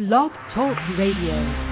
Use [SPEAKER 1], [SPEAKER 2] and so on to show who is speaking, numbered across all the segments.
[SPEAKER 1] Blog Talk Radio.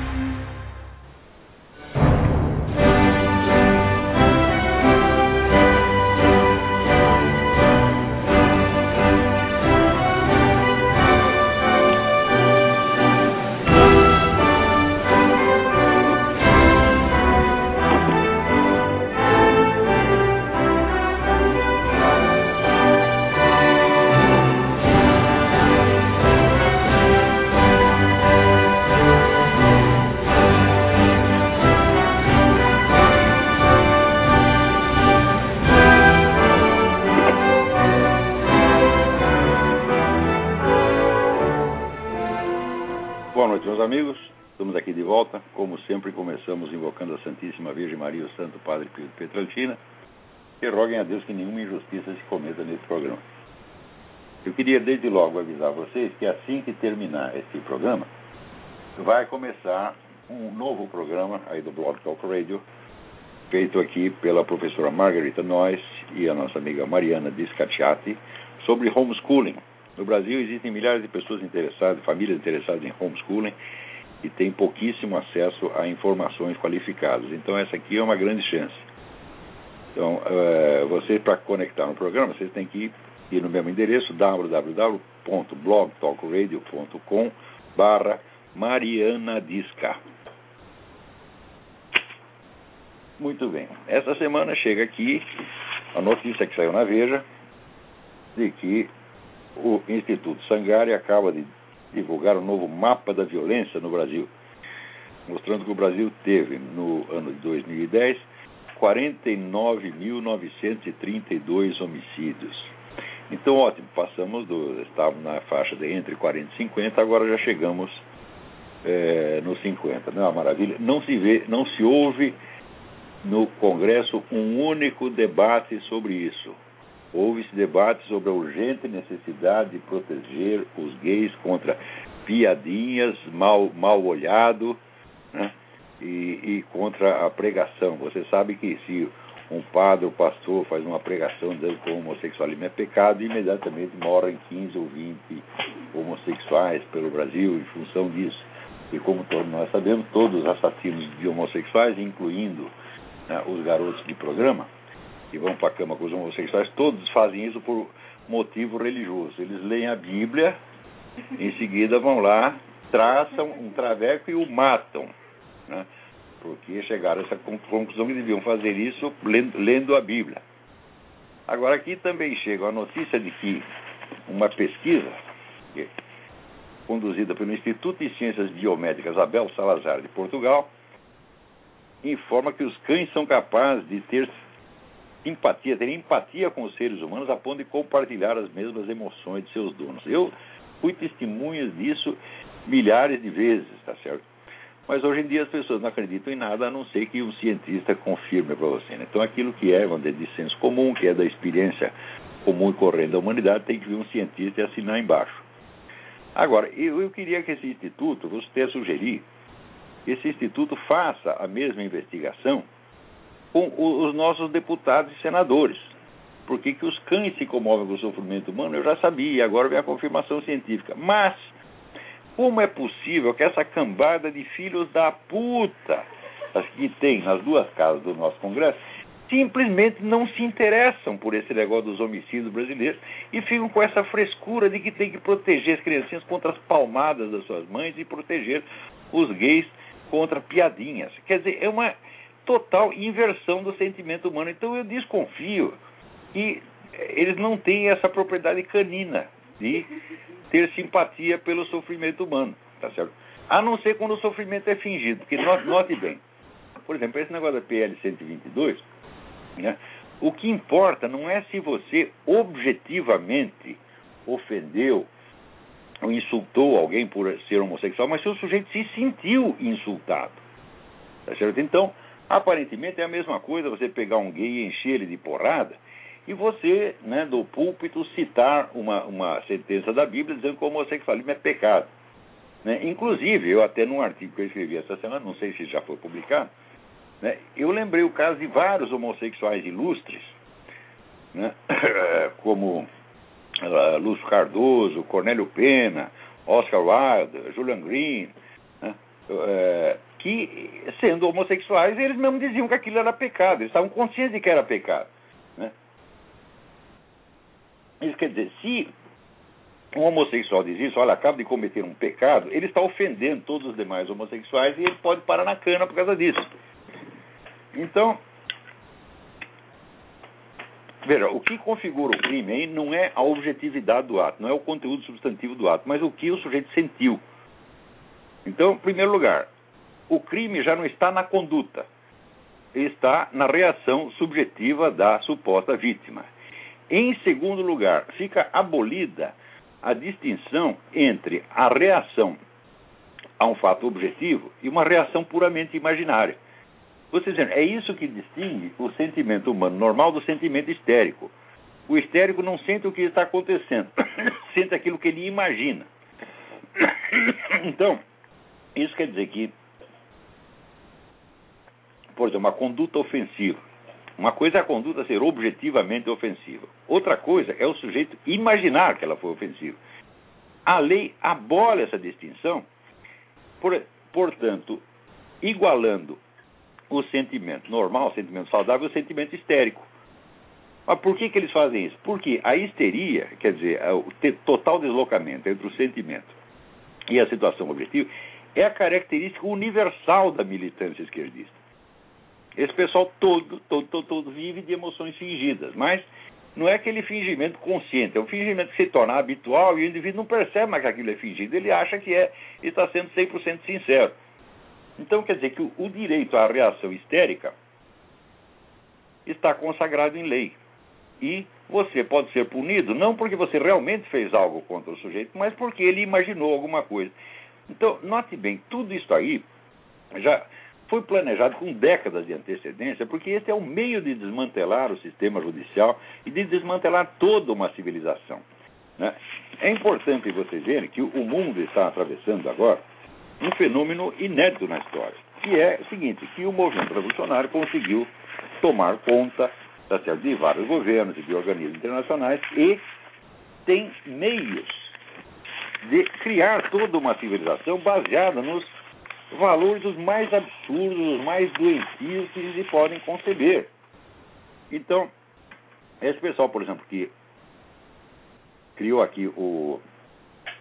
[SPEAKER 2] Queria desde logo avisar vocês que assim que terminar esse programa, vai começar um novo programa aí do Blog Talk Radio, feito aqui pela professora Margarita Noyes e a nossa amiga Mariana Discacciati, sobre homeschooling. No Brasil existem milhares de pessoas interessadas, famílias interessadas em homeschooling e tem pouquíssimo acesso a informações qualificadas. Então essa aqui é uma grande chance. Então, eh, vocês para conectar no programa, vocês têm que ir no mesmo endereço www.blogtalkradio.com barra Mariana Disca. Muito bem. Essa semana chega aqui a notícia que saiu na Veja de que o Instituto Sangari acaba de divulgar um novo mapa da violência no Brasil, mostrando que o Brasil teve, no ano de 2010, 49.932 homicídios. Então, ótimo, passamos do. Estávamos na faixa de entre 40 e 50, agora já chegamos é, nos 50. Não é uma maravilha? Não se vê, não se ouve no Congresso um único debate sobre isso. Houve-se debate sobre a urgente necessidade de proteger os gays contra piadinhas, mal, mal olhado né? e, e contra a pregação. Você sabe que se um padre ou pastor faz uma pregação dizendo que o homossexualismo é pecado, imediatamente morrem 15 ou 20 homossexuais pelo Brasil em função disso. E como todos nós sabemos, todos os assassinos de homossexuais, incluindo né, os garotos de programa, que vão para a cama com os homossexuais, todos fazem isso por motivo religioso. Eles leem a Bíblia, em seguida vão lá, traçam um traveco e o matam. Né? Porque chegaram a essa conclusão que deviam fazer isso lendo, a Bíblia. Agora, aqui também chega a notícia de que uma pesquisa que, conduzida pelo Instituto de Ciências Biomédicas Abel Salazar de Portugal informa que os cães são capazes de ter empatia, ter empatia com os seres humanos a ponto de compartilhar as mesmas emoções de seus donos. Eu fui testemunha disso milhares de vezes, tá certo? Mas hoje em dia as pessoas não acreditam em nada a não ser que um cientista confirme para você. Né? Então aquilo que é, vamos dizer, de senso comum, que é da experiência comum e corrente da humanidade, tem que vir um cientista e assinar embaixo. Agora, eu, eu queria que esse instituto, vou até sugerir, esse instituto faça a mesma investigação com os nossos deputados e senadores. Porque que os cães se comovem com o sofrimento humano, eu já sabia, agora vem a confirmação científica. Mas, como é possível que essa cambada de filhos da puta, que tem nas duas casas do nosso Congresso, simplesmente não se interessam por esse negócio dos homicídios brasileiros e ficam com essa frescura de que tem que proteger as criancinhas contra as palmadas das suas mães e proteger os gays contra piadinhas. Quer dizer, é uma total inversão do sentimento humano. Então eu desconfio que eles não têm essa propriedade canina de ter simpatia pelo sofrimento humano, tá certo? A não ser quando o sofrimento é fingido, porque note bem, por exemplo, esse negócio da PL 122, né, o que importa não é se você objetivamente ofendeu ou insultou alguém por ser homossexual, mas se o sujeito se sentiu insultado, tá certo? Então, Aparentemente é a mesma coisa você pegar um gay e encher ele de porrada e você, né, do púlpito, citar uma, uma sentença da Bíblia dizendo que o homossexualismo é pecado. Né? Inclusive, eu até num artigo que eu escrevi essa semana, não sei se já foi publicado, né, eu lembrei o caso de vários homossexuais ilustres, né, como uh, Lúcio Cardoso, Cornélio Pena, Oscar Wilde, Julian Green, né? é, que, sendo homossexuais, eles mesmos diziam que aquilo era pecado, eles estavam conscientes de que era pecado. Isso quer dizer, se um homossexual diz isso, olha, acaba de cometer um pecado, ele está ofendendo todos os demais homossexuais e ele pode parar na cana por causa disso. Então, veja, o que configura o crime aí não é a objetividade do ato, não é o conteúdo substantivo do ato, mas o que o sujeito sentiu. Então, em primeiro lugar, o crime já não está na conduta, está na reação subjetiva da suposta vítima. Em segundo lugar, fica abolida a distinção entre a reação a um fato objetivo e uma reação puramente imaginária. Ou seja, é isso que distingue o sentimento humano normal do sentimento histérico. O histérico não sente o que está acontecendo, sente aquilo que ele imagina. Então, isso quer dizer que, por exemplo, uma conduta ofensiva. Uma coisa é a conduta ser objetivamente ofensiva. Outra coisa é o sujeito imaginar que ela foi ofensiva. A lei abole essa distinção, por, portanto, igualando o sentimento normal, o sentimento saudável, o sentimento histérico. Mas por que, que eles fazem isso? Porque a histeria, quer dizer, o total deslocamento entre o sentimento e a situação objetiva, é a característica universal da militância esquerdista. Esse pessoal todo, todo, todo, todo vive de emoções fingidas, mas não é aquele fingimento consciente, é um fingimento que se torna habitual e o indivíduo não percebe mais que aquilo é fingido, ele acha que é está sendo 100% sincero. Então quer dizer que o, o direito à reação histérica está consagrado em lei. E você pode ser punido não porque você realmente fez algo contra o sujeito, mas porque ele imaginou alguma coisa. Então, note bem, tudo isso aí já foi planejado com décadas de antecedência, porque esse é o meio de desmantelar o sistema judicial e de desmantelar toda uma civilização. Né? É importante vocês verem que o mundo está atravessando agora um fenômeno inédito na história, que é o seguinte, que o movimento revolucionário conseguiu tomar conta tá certo, de vários governos e de organismos internacionais e tem meios de criar toda uma civilização baseada nos valores os mais absurdos, os mais doentios que se podem conceber. Então, esse pessoal, por exemplo, que criou aqui o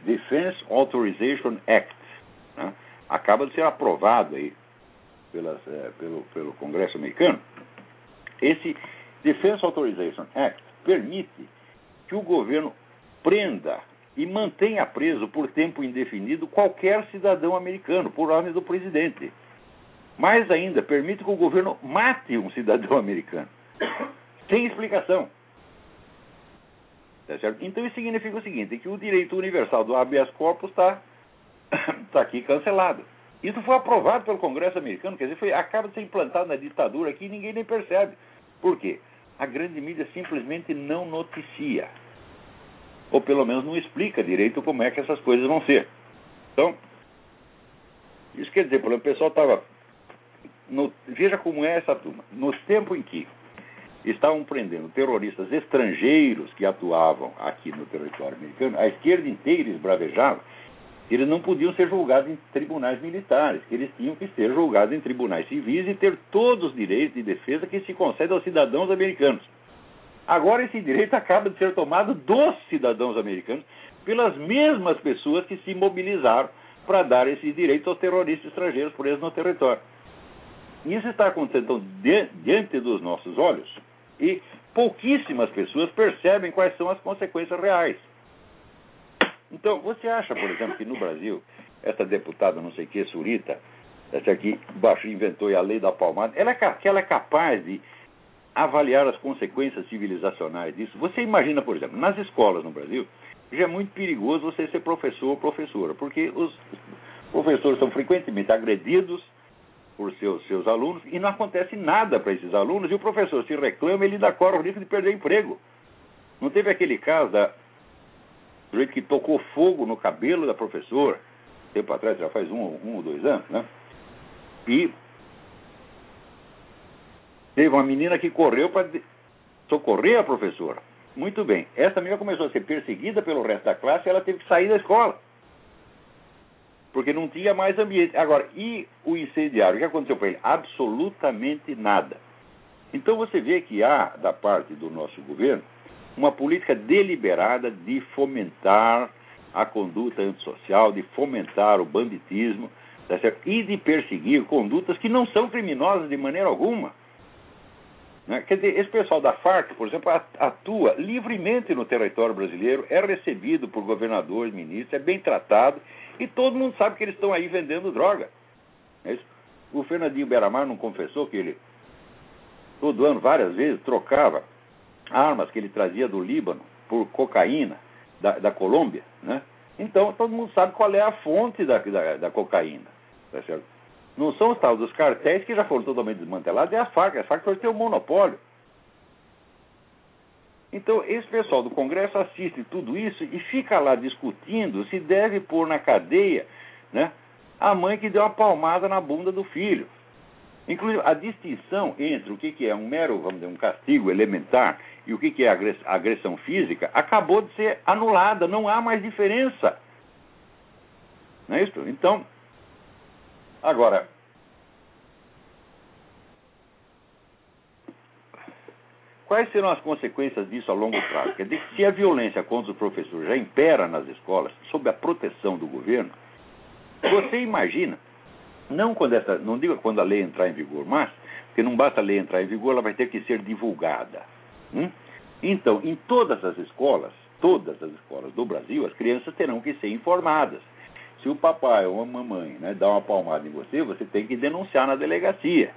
[SPEAKER 2] Defense Authorization Act, né, acaba de ser aprovado aí pelas, é, pelo, pelo Congresso americano. Esse Defense Authorization Act permite que o governo prenda e mantenha preso por tempo indefinido qualquer cidadão americano, por ordem do presidente. Mais ainda, permite que o governo mate um cidadão americano, sem explicação. Tá então isso significa o seguinte, que o direito universal do habeas corpus está tá aqui cancelado. Isso foi aprovado pelo Congresso americano, quer dizer, foi, acaba de ser implantado na ditadura aqui e ninguém nem percebe. Por quê? A grande mídia simplesmente não noticia ou pelo menos não explica direito como é que essas coisas vão ser. Então, isso quer dizer, exemplo, o pessoal estava. Veja como é essa turma. No tempo em que estavam prendendo terroristas estrangeiros que atuavam aqui no território americano, a esquerda inteira esbravejava eles não podiam ser julgados em tribunais militares, que eles tinham que ser julgados em tribunais civis e ter todos os direitos de defesa que se concedem aos cidadãos americanos. Agora, esse direito acaba de ser tomado dos cidadãos americanos pelas mesmas pessoas que se mobilizaram para dar esse direito aos terroristas estrangeiros presos no território. Isso está acontecendo diante dos nossos olhos e pouquíssimas pessoas percebem quais são as consequências reais. Então, você acha, por exemplo, que no Brasil, essa deputada, não sei o que, Surita, essa aqui, baixo, inventou a lei da palmada, ela é, ela é capaz de avaliar as consequências civilizacionais disso. Você imagina, por exemplo, nas escolas no Brasil, já é muito perigoso você ser professor ou professora, porque os professores são frequentemente agredidos por seus, seus alunos e não acontece nada para esses alunos, e o professor se reclama ele ainda corre o risco de perder emprego. Não teve aquele caso da jeito que tocou fogo no cabelo da professora, tempo atrás, já faz um, um ou dois anos, né? E Teve uma menina que correu para socorrer a professora. Muito bem. Essa menina começou a ser perseguida pelo resto da classe e ela teve que sair da escola. porque não tinha mais ambiente. Agora, e o incendiário? O que aconteceu com ele? Absolutamente nada. Então você vê que há, da parte do nosso governo, uma política deliberada de fomentar a conduta antissocial, de fomentar o banditismo tá e de perseguir condutas que não são criminosas de maneira alguma. Né? Quer dizer, esse pessoal da Farc, por exemplo, atua livremente no território brasileiro, é recebido por governadores, ministros, é bem tratado e todo mundo sabe que eles estão aí vendendo droga. É o Fernandinho Beramar não confessou que ele, todo ano, várias vezes, trocava armas que ele trazia do Líbano por cocaína da, da Colômbia, né? Então, todo mundo sabe qual é a fonte da, da, da cocaína, tá certo? Não são os tal dos cartéis que já foram totalmente desmantelados, é a FARC. A FARC ter o um monopólio. Então, esse pessoal do Congresso assiste tudo isso e fica lá discutindo se deve pôr na cadeia né, a mãe que deu uma palmada na bunda do filho. Inclusive, a distinção entre o que é um mero, vamos dizer, um castigo elementar e o que é agressão física acabou de ser anulada, não há mais diferença. Não é isso? Então, agora, quais serão as consequências disso a longo prazo? Quer dizer, se a violência contra os professores já impera nas escolas, sob a proteção do governo, você imagina não quando essa, não digo quando a lei entrar em vigor, mas porque não basta a lei entrar em vigor, ela vai ter que ser divulgada. Hum? Então, em todas as escolas, todas as escolas do Brasil, as crianças terão que ser informadas. Se o papai ou a mamãe né, dá uma palmada em você, você tem que denunciar na delegacia.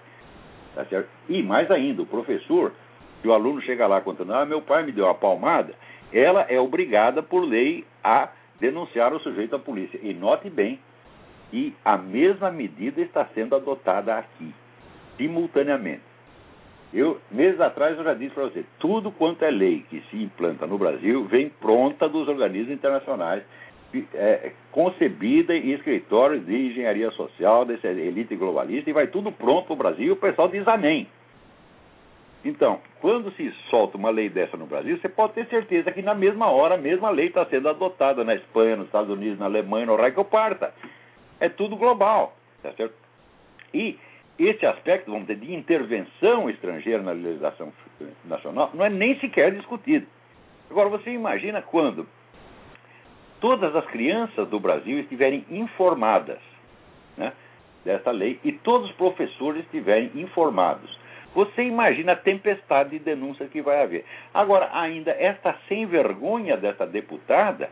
[SPEAKER 2] Tá certo? E mais ainda, o professor, se o aluno chega lá contando, ah, meu pai me deu uma palmada, ela é obrigada por lei a denunciar o sujeito à polícia. E note bem, e a mesma medida está sendo adotada aqui, simultaneamente. Eu, meses atrás, eu já disse para você: tudo quanto é lei que se implanta no Brasil vem pronta dos organismos internacionais, é, concebida em escritórios de engenharia social, dessa elite globalista, e vai tudo pronto para o Brasil e o pessoal diz amém. Então, quando se solta uma lei dessa no Brasil, você pode ter certeza que na mesma hora a mesma lei está sendo adotada na Espanha, nos Estados Unidos, na Alemanha, no raio parta é tudo global. Tá certo? E esse aspecto, vamos dizer, de intervenção estrangeira na legislação nacional não é nem sequer discutido. Agora, você imagina quando todas as crianças do Brasil estiverem informadas né, dessa lei e todos os professores estiverem informados. Você imagina a tempestade de denúncias que vai haver. Agora, ainda esta sem vergonha dessa deputada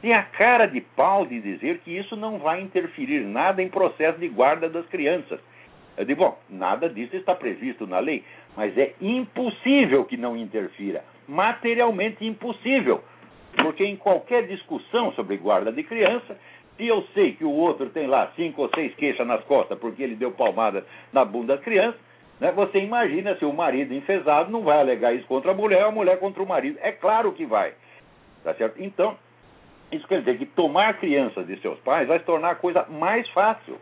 [SPEAKER 2] tem a cara de pau de dizer que isso não vai interferir nada em processo de guarda das crianças. Eu digo, bom, nada disso está previsto na lei, mas é impossível que não interfira. Materialmente impossível. Porque em qualquer discussão sobre guarda de criança, se eu sei que o outro tem lá cinco ou seis queixas nas costas porque ele deu palmada na bunda da criança, né, você imagina se o marido enfesado não vai alegar isso contra a mulher a mulher contra o marido. É claro que vai. Tá certo? Então, isso quer dizer que tomar crianças de seus pais vai se tornar a coisa mais fácil.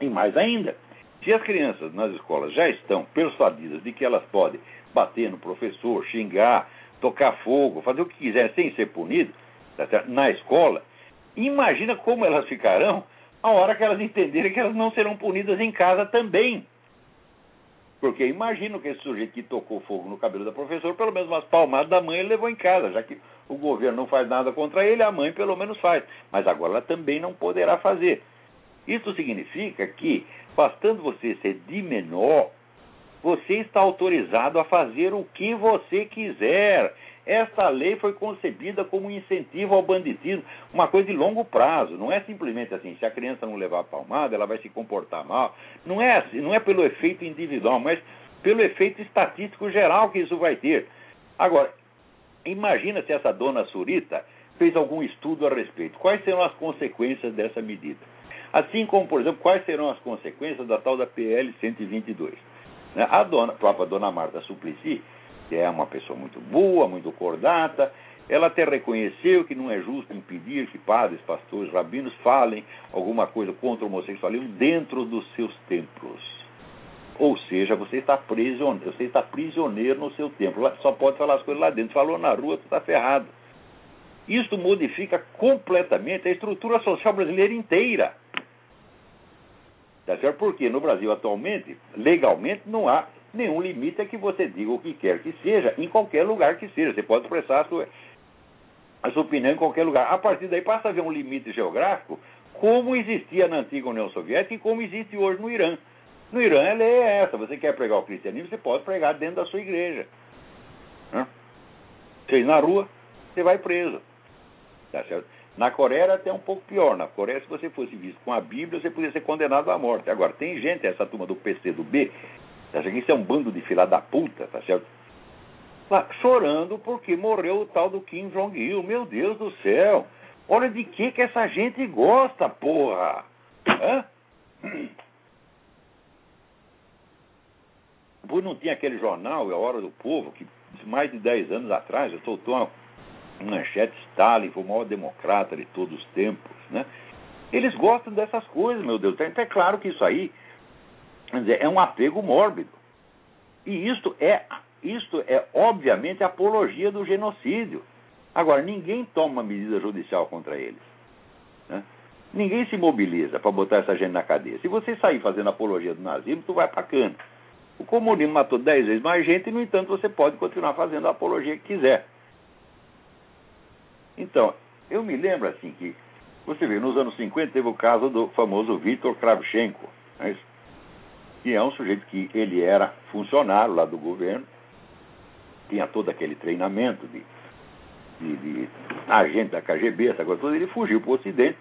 [SPEAKER 2] E mais ainda, se as crianças nas escolas já estão persuadidas de que elas podem bater no professor, xingar, tocar fogo, fazer o que quiser sem ser punidas tá na escola, imagina como elas ficarão a hora que elas entenderem que elas não serão punidas em casa também. Porque imagino que esse sujeito que tocou fogo no cabelo da professora, pelo menos umas palmadas da mãe ele levou em casa, já que o governo não faz nada contra ele, a mãe pelo menos faz. Mas agora ela também não poderá fazer. Isso significa que, bastando você ser de menor, você está autorizado a fazer o que você quiser. Essa lei foi concebida como um incentivo ao banditismo, uma coisa de longo prazo. Não é simplesmente assim, se a criança não levar palmada, ela vai se comportar mal. Não é assim, não é pelo efeito individual, mas pelo efeito estatístico geral que isso vai ter. Agora, imagina se essa dona Surita fez algum estudo a respeito. Quais serão as consequências dessa medida? Assim como, por exemplo, quais serão as consequências da tal da PL 122. Né? A, dona, a própria dona Marta Suplicy que é uma pessoa muito boa, muito cordata, ela até reconheceu que não é justo impedir que padres, pastores, rabinos falem alguma coisa contra o homossexualismo dentro dos seus templos. Ou seja, você está prisioneiro, você está prisioneiro no seu templo. Só pode falar as coisas lá dentro. Falou na rua, você está ferrado. Isto modifica completamente a estrutura social brasileira inteira. Tá certo? Porque no Brasil atualmente, legalmente, não há nenhum limite a que você diga o que quer que seja, em qualquer lugar que seja. Você pode expressar a sua, a sua opinião em qualquer lugar. A partir daí passa a haver um limite geográfico, como existia na antiga União Soviética e como existe hoje no Irã. No Irã a lei é essa: você quer pregar o cristianismo, você pode pregar dentro da sua igreja. Você ir na rua, você vai preso. Tá certo? Na Coreia era até um pouco pior. Na Coreia, se você fosse visto com a Bíblia, você podia ser condenado à morte. Agora, tem gente, essa turma do PC do B, tá certo? isso é um bando de fila da puta, tá certo? Lá, chorando porque morreu o tal do Kim Jong-il. Meu Deus do céu! Olha de que que essa gente gosta, porra! Hã? Não tinha aquele jornal, A Hora do Povo, que mais de 10 anos atrás soltou uma manchete Stalin foi o maior democrata de todos os tempos, né? Eles gostam dessas coisas, meu Deus. Então é claro que isso aí dizer, é um apego mórbido. E isto é, isto é obviamente apologia do genocídio. Agora, ninguém toma medida judicial contra eles. Né? Ninguém se mobiliza para botar essa gente na cadeia. Se você sair fazendo apologia do nazismo, tu vai para cana. O comunismo matou dez vezes mais gente e, no entanto, você pode continuar fazendo a apologia que quiser. Então, eu me lembro assim que, você vê, nos anos 50 teve o caso do famoso Viktor Kravchenko, é que é um sujeito que ele era funcionário lá do governo, tinha todo aquele treinamento de, de, de agente da KGB, essa coisa toda, ele fugiu para o Ocidente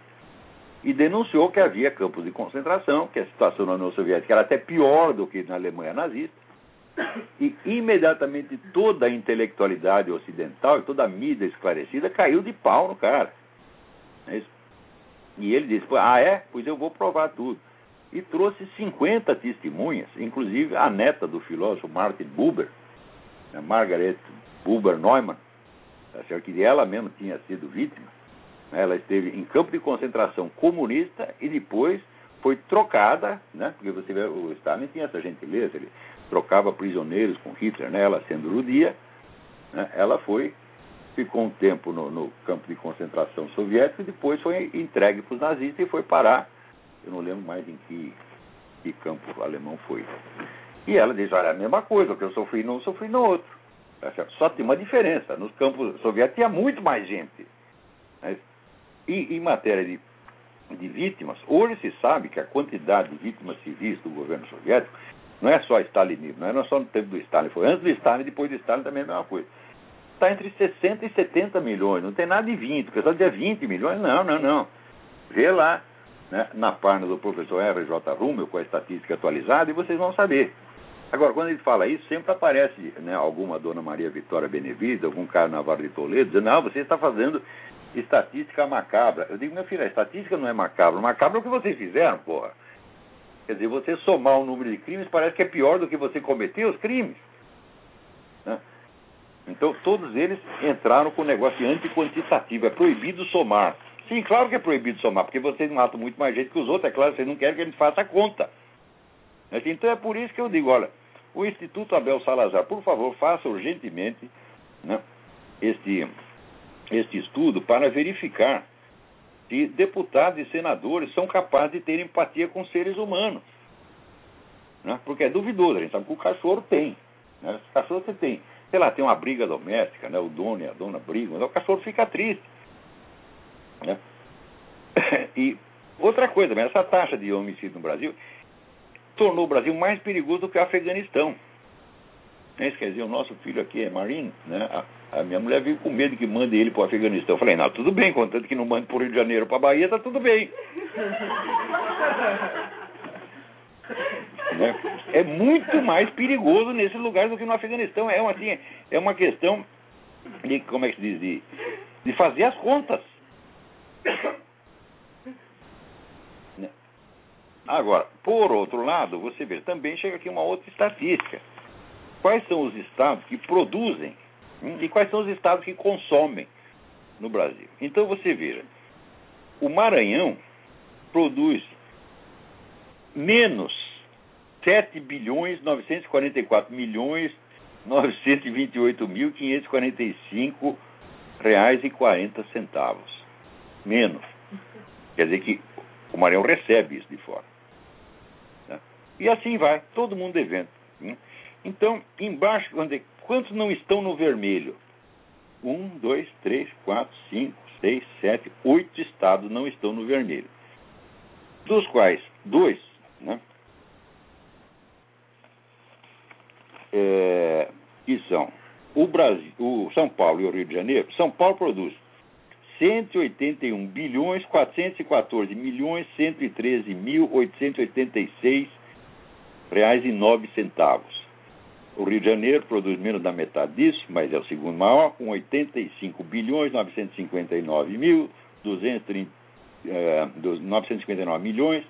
[SPEAKER 2] e denunciou que havia campos de concentração, que a situação na União Soviética era até pior do que na Alemanha nazista, e imediatamente toda a intelectualidade ocidental e toda a mídia esclarecida caiu de pau no cara. É e ele disse: Ah, é? Pois eu vou provar tudo. E trouxe 50 testemunhas, inclusive a neta do filósofo Martin Buber, a Margaret Buber Neumann, tá que ela mesma tinha sido vítima. Ela esteve em campo de concentração comunista e depois foi trocada, né? porque você vê, o Stalin tinha essa gentileza, ele trocava prisioneiros com Hitler, né? ela sendo judia, né? ela foi, ficou um tempo no, no, campo de concentração soviético e depois foi entregue para os nazistas e foi parar, eu não lembro mais em que, que campo alemão foi. E ela diz, olha, a mesma coisa, o que eu sofri num, sofri no outro. Só tem uma diferença, nos campos soviéticos tinha muito mais gente. Né? E em matéria de, de vítimas, hoje se sabe que a quantidade de vítimas civis do governo soviético não é só stalinismo, não é só no tempo do Stalin, foi antes do Stalin e depois do Stalin também é a mesma coisa. Está entre 60 e 70 milhões, não tem nada de 20, o pessoal diz 20 milhões, não, não, não. Vê lá né, na página do professor R.J. Rummel com a estatística atualizada e vocês vão saber. Agora, quando ele fala isso, sempre aparece né, alguma dona Maria Vitória Benevida, algum cara Navarro de Toledo, dizendo, não, você está fazendo estatística macabra. Eu digo, meu filho, a estatística não é macabra, macabra é o que vocês fizeram, porra. Quer dizer, você somar o número de crimes parece que é pior do que você cometer os crimes. Né? Então, todos eles entraram com o negócio antiquantitativo. É proibido somar. Sim, claro que é proibido somar, porque vocês matam muito mais gente que os outros. É claro, vocês não querem que a gente faça a conta. Então, é por isso que eu digo: olha, o Instituto Abel Salazar, por favor, faça urgentemente né, este, este estudo para verificar se deputados e senadores são capazes de ter empatia com seres humanos. Né? Porque é duvidoso, a gente sabe que o cachorro tem. Né? O cachorro você tem, sei lá, tem uma briga doméstica, né? o dono e a dona brigam, mas o cachorro fica triste. Né? E outra coisa, essa taxa de homicídio no Brasil tornou o Brasil mais perigoso do que o Afeganistão. Isso quer dizer, o nosso filho aqui é marino, né? A minha mulher veio com medo que mande ele para o Afeganistão. Eu falei, não, tudo bem, contanto que não mande para o Rio de Janeiro para a Bahia, está tudo bem. né? É muito mais perigoso nesse lugar do que no Afeganistão. É uma, assim, é uma questão de, como é que se diz, de, de fazer as contas. Né? Agora, por outro lado, você vê, também chega aqui uma outra estatística. Quais são os estados que produzem e quais são os estados que consomem no Brasil. Então você veja, o Maranhão produz menos 7 bilhões 944 milhões 928 mil 545 reais e 40 centavos. Menos. Quer dizer que o Maranhão recebe isso de fora. Né? E assim vai, todo mundo devendo. Então, embaixo, quantos não estão no vermelho? Um, dois, três, quatro, cinco, seis, sete, oito estados não estão no vermelho. Dos quais dois, né? É, que são o Brasil, o São Paulo e o Rio de Janeiro. São Paulo produz 181 bilhões 414 milhões 113 mil 886 reais e nove centavos. O Rio de Janeiro produz menos da metade disso, mas é o segundo maior, com 85 bilhões 959 mil 230, eh, 959 milhões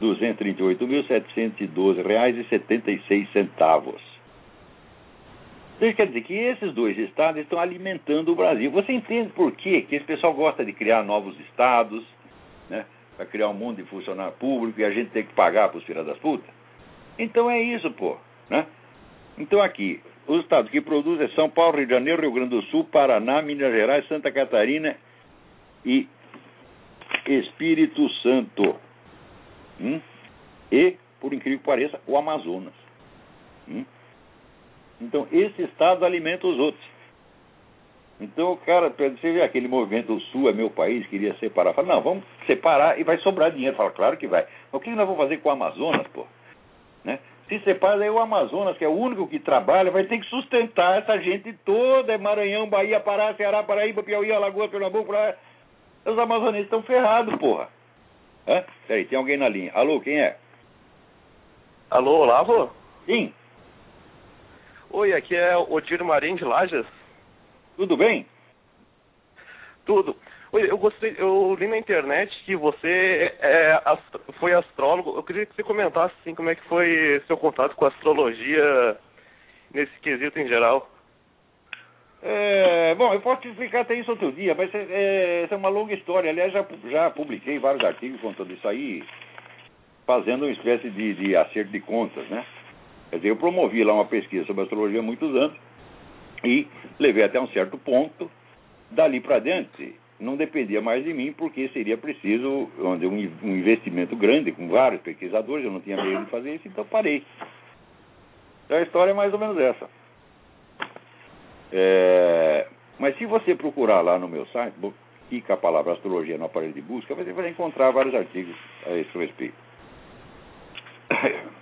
[SPEAKER 2] 238 mil 712 reais e 76 centavos. Então, quer dizer que esses dois estados estão alimentando o Brasil. Você entende por quê? que esse pessoal gosta de criar novos estados, né? Para criar um mundo de funcionário público e a gente tem que pagar para os filhos das putas? Então é isso, pô. Né? Então aqui, os estados que produzem São Paulo, Rio de Janeiro, Rio Grande do Sul, Paraná, Minas Gerais, Santa Catarina e Espírito Santo. Hum? E, por incrível que pareça, o Amazonas. Hum? Então, esse estado alimenta os outros. Então, o cara, você vê aquele movimento, o Sul é meu país, queria separar. Fala, não, vamos separar e vai sobrar dinheiro. Fala, claro que vai. Mas o que nós vamos fazer com o Amazonas, pô? Né? Se separa, aí o Amazonas, que é o único que trabalha, vai ter que sustentar essa gente toda. É Maranhão, Bahia, Pará, Ceará, Paraíba, Piauí, Alagoas, Pernambuco. Lá. Os amazonenses estão ferrados, porra. Hã? Peraí, tem alguém na linha. Alô, quem é?
[SPEAKER 1] Alô, Olavo?
[SPEAKER 2] Sim.
[SPEAKER 1] Oi, aqui é o Odir Marim de Lajas.
[SPEAKER 2] Tudo bem?
[SPEAKER 1] Tudo. Eu gostei, eu li na internet que você é, foi astrólogo. Eu queria que você comentasse assim como é que foi seu contato com a astrologia nesse quesito em geral.
[SPEAKER 2] É, bom, eu posso te explicar até isso outro dia, mas é, é, é uma longa história. Aliás, já, já publiquei vários artigos contando isso aí, fazendo uma espécie de, de acerto de contas, né? Quer dizer, eu promovi lá uma pesquisa sobre astrologia há muitos anos e levei até um certo ponto. Dali para diante, não dependia mais de mim, porque seria preciso um, investimento grande com vários pesquisadores, eu não tinha meio de fazer isso, então parei. Então a história é mais ou menos essa. É, mas se você procurar lá no meu site, fica a palavra astrologia no aparelho de busca, você vai encontrar vários artigos a esse respeito.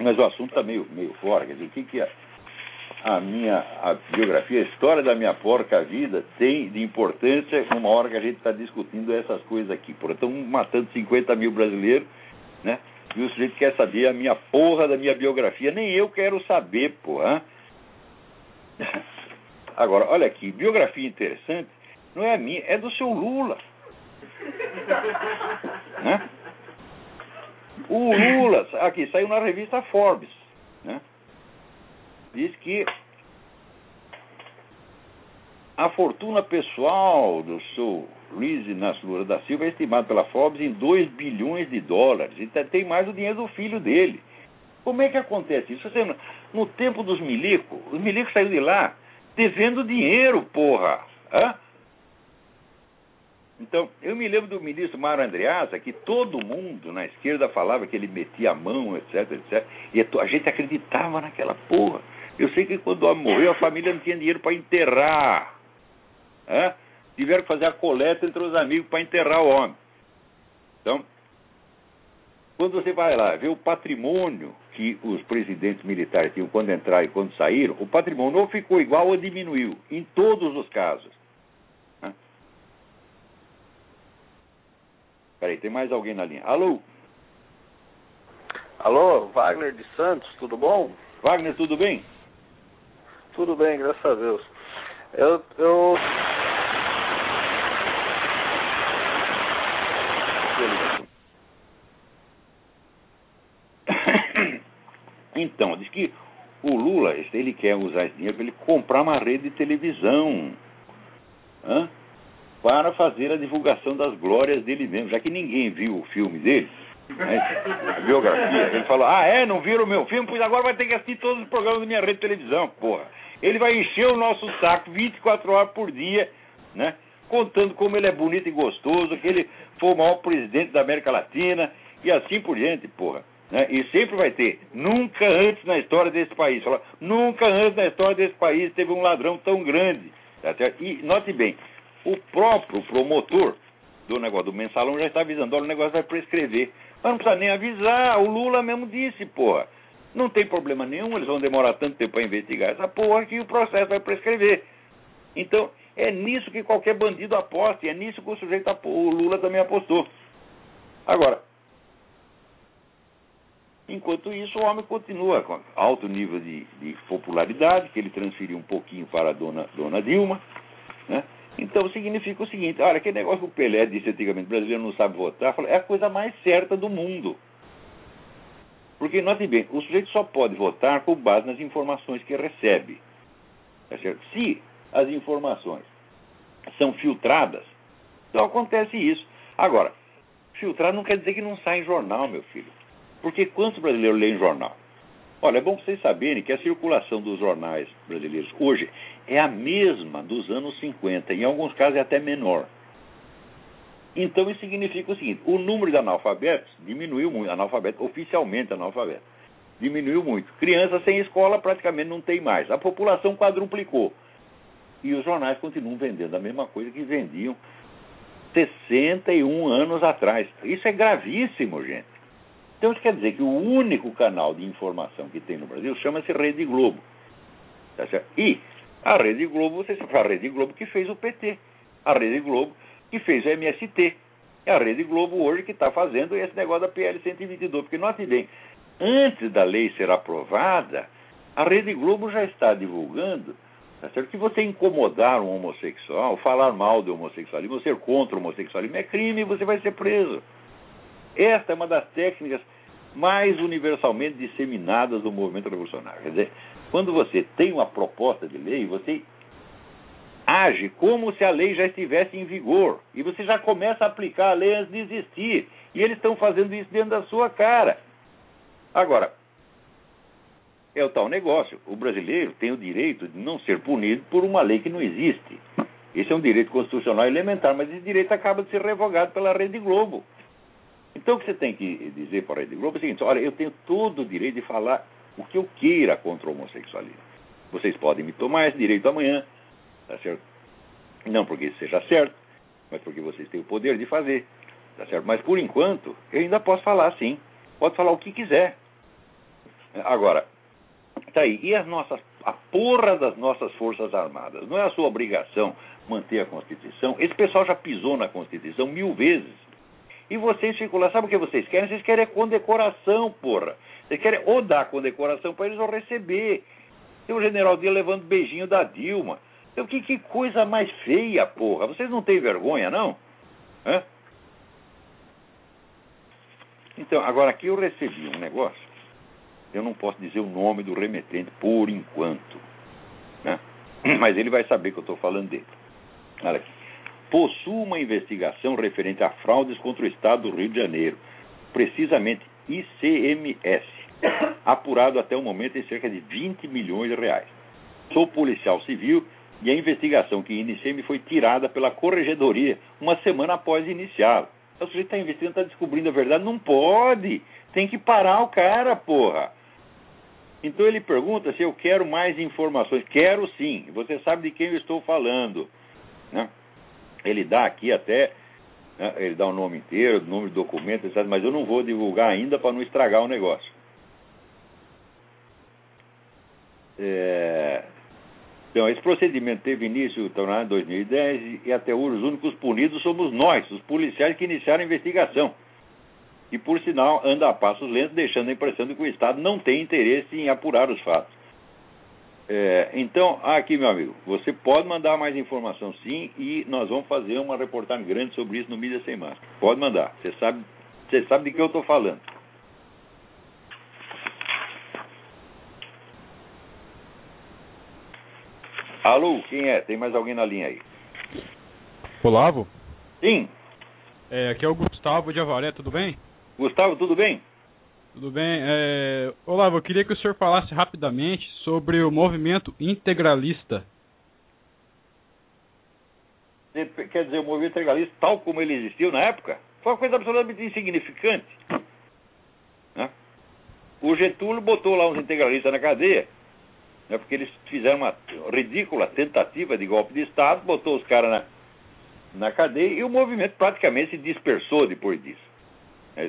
[SPEAKER 2] Mas o assunto está meio, meio fora. Quer dizer, o que, que é a minha a biografia, a história da minha porca vida tem de importância numa hora que a gente está discutindo essas coisas aqui. Estão matando 50 mil brasileiros, né? E o sujeito quer saber a minha porra da minha biografia. Nem eu quero saber, porra. Agora, olha aqui, biografia interessante não é a minha, é do seu Lula. né? O Lula, aqui, saiu na revista Forbes? Diz que a fortuna pessoal do seu Luiz Inácio Lula da Silva é estimada pela Forbes em 2 bilhões de dólares. E tem mais o dinheiro do filho dele. Como é que acontece isso? Você, no tempo dos milicos, os milicos saíram de lá devendo dinheiro, porra. Hã? Então, eu me lembro do ministro Mário Andreasa, que todo mundo na esquerda falava que ele metia a mão, etc, etc. E a gente acreditava naquela porra. Eu sei que quando o homem morreu, a família não tinha dinheiro para enterrar. Hã? Tiveram que fazer a coleta entre os amigos para enterrar o homem. Então, quando você vai lá ver o patrimônio que os presidentes militares tinham quando entraram e quando saíram, o patrimônio ou ficou igual ou diminuiu, em todos os casos. Peraí, tem mais alguém na linha. Alô?
[SPEAKER 1] Alô, Wagner de Santos, tudo bom?
[SPEAKER 2] Wagner, tudo bem?
[SPEAKER 1] Tudo bem, graças a Deus. Eu. eu...
[SPEAKER 2] Então, diz que o Lula, ele quer usar esse dinheiro para ele comprar uma rede de televisão. Hã? para fazer a divulgação das glórias dele mesmo, já que ninguém viu o filme dele, a biografia. Ele falou: Ah, é? Não viram o meu filme? Pois agora vai ter que assistir todos os programas da minha rede de televisão, porra. Ele vai encher o nosso saco 24 horas por dia né? Contando como ele é bonito e gostoso, que ele foi o maior presidente da América Latina e assim por diante, porra. Né? E sempre vai ter. Nunca antes na história desse país, fala, nunca antes na história desse país teve um ladrão tão grande. Tá e note bem, o próprio promotor do negócio do mensalão já está avisando, olha, o negócio vai prescrever. Mas não precisa nem avisar, o Lula mesmo disse, porra. Não tem problema nenhum, eles vão demorar tanto tempo para investigar essa porra que o processo vai prescrever. Então, é nisso que qualquer bandido aposta, e é nisso que o sujeito o Lula também apostou. Agora, enquanto isso, o homem continua com alto nível de, de popularidade, que ele transferiu um pouquinho para a dona, dona Dilma, né? Então significa o seguinte, olha, aquele negócio que o Pelé disse antigamente, o brasileiro não sabe votar, é a coisa mais certa do mundo. Porque, note bem, o sujeito só pode votar com base nas informações que recebe. Tá? Se as informações são filtradas, então acontece isso. Agora, filtrar não quer dizer que não sai em jornal, meu filho. Porque quantos brasileiros leem jornal? Olha, é bom vocês saberem que a circulação dos jornais brasileiros hoje é a mesma dos anos 50, em alguns casos é até menor. Então isso significa o seguinte: o número de analfabetos diminuiu muito, analfabeto, oficialmente analfabeto, diminuiu muito. Crianças sem escola praticamente não tem mais. A população quadruplicou. E os jornais continuam vendendo a mesma coisa que vendiam 61 anos atrás. Isso é gravíssimo, gente. Então isso quer dizer que o único canal de informação que tem no Brasil chama-se Rede Globo. Tá e a Rede Globo, você sabe, a Rede Globo que fez o PT. A Rede Globo que fez o MST. É a Rede Globo hoje que está fazendo esse negócio da PL 122. Porque note bem, antes da lei ser aprovada, a Rede Globo já está divulgando Tá certo? Que você incomodar um homossexual, falar mal do homossexualismo, ser contra o homossexualismo é crime você vai ser preso. Esta é uma das técnicas mais universalmente disseminadas do movimento revolucionário. Quer dizer, quando você tem uma proposta de lei, você age como se a lei já estivesse em vigor. E você já começa a aplicar a lei antes de existir. E eles estão fazendo isso dentro da sua cara. Agora, é o tal negócio. O brasileiro tem o direito de não ser punido por uma lei que não existe. Esse é um direito constitucional elementar, mas esse direito acaba de ser revogado pela Rede Globo. Então o que você tem que dizer para a Rede Globo é o seguinte: olha, eu tenho todo o direito de falar o que eu queira contra o homossexualismo. Vocês podem me tomar esse direito amanhã, tá certo? Não porque isso seja certo, mas porque vocês têm o poder de fazer, tá certo? Mas por enquanto, eu ainda posso falar sim. Pode falar o que quiser. Agora, tá aí. E as nossas, a porra das nossas Forças Armadas? Não é a sua obrigação manter a Constituição? Esse pessoal já pisou na Constituição mil vezes. E vocês ficam lá, sabe o que vocês querem? Vocês querem condecoração, porra. Vocês querem ou dar condecoração para eles ou receber. Tem o general Dias levando beijinho da Dilma. Então, que, que coisa mais feia, porra. Vocês não têm vergonha, não? Hã? Então, agora aqui eu recebi um negócio. Eu não posso dizer o nome do remetente por enquanto. Né? Mas ele vai saber que eu estou falando dele. Olha aqui possua uma investigação referente a fraudes contra o Estado do Rio de Janeiro, precisamente ICMS, apurado até o momento em cerca de 20 milhões de reais. Sou policial civil e a investigação que iniciei me foi tirada pela corregedoria uma semana após iniciá-la. O sujeito está investigando, está descobrindo a verdade. Não pode! Tem que parar o cara, porra! Então ele pergunta se eu quero mais informações. Quero sim. Você sabe de quem eu estou falando. Né? Ele dá aqui até, né, ele dá o nome inteiro, o número de documento, etc., mas eu não vou divulgar ainda para não estragar o negócio. É... Então, esse procedimento teve início então, em 2010 e até hoje os únicos punidos somos nós, os policiais que iniciaram a investigação. E, por sinal, anda a passos lentos, deixando a impressão de que o Estado não tem interesse em apurar os fatos. É, então, aqui, meu amigo, você pode mandar mais informação sim e nós vamos fazer uma reportagem grande sobre isso no Mídia Sem Máscara. Pode mandar. Você sabe, você sabe de que eu estou falando. Alô, quem é? Tem mais alguém na linha aí?
[SPEAKER 3] Olavo?
[SPEAKER 2] Sim.
[SPEAKER 3] É, aqui é o Gustavo de Avaré, tudo bem?
[SPEAKER 2] Gustavo, tudo bem?
[SPEAKER 3] Tudo bem. É... Olavo, eu queria que o senhor falasse rapidamente sobre o movimento integralista.
[SPEAKER 2] quer dizer, o movimento integralista, tal como ele existiu na época, foi uma coisa absolutamente insignificante. Né? O Getúlio botou lá uns integralistas na cadeia, né, porque eles fizeram uma ridícula tentativa de golpe de Estado, botou os caras na, na cadeia e o movimento praticamente se dispersou depois disso. É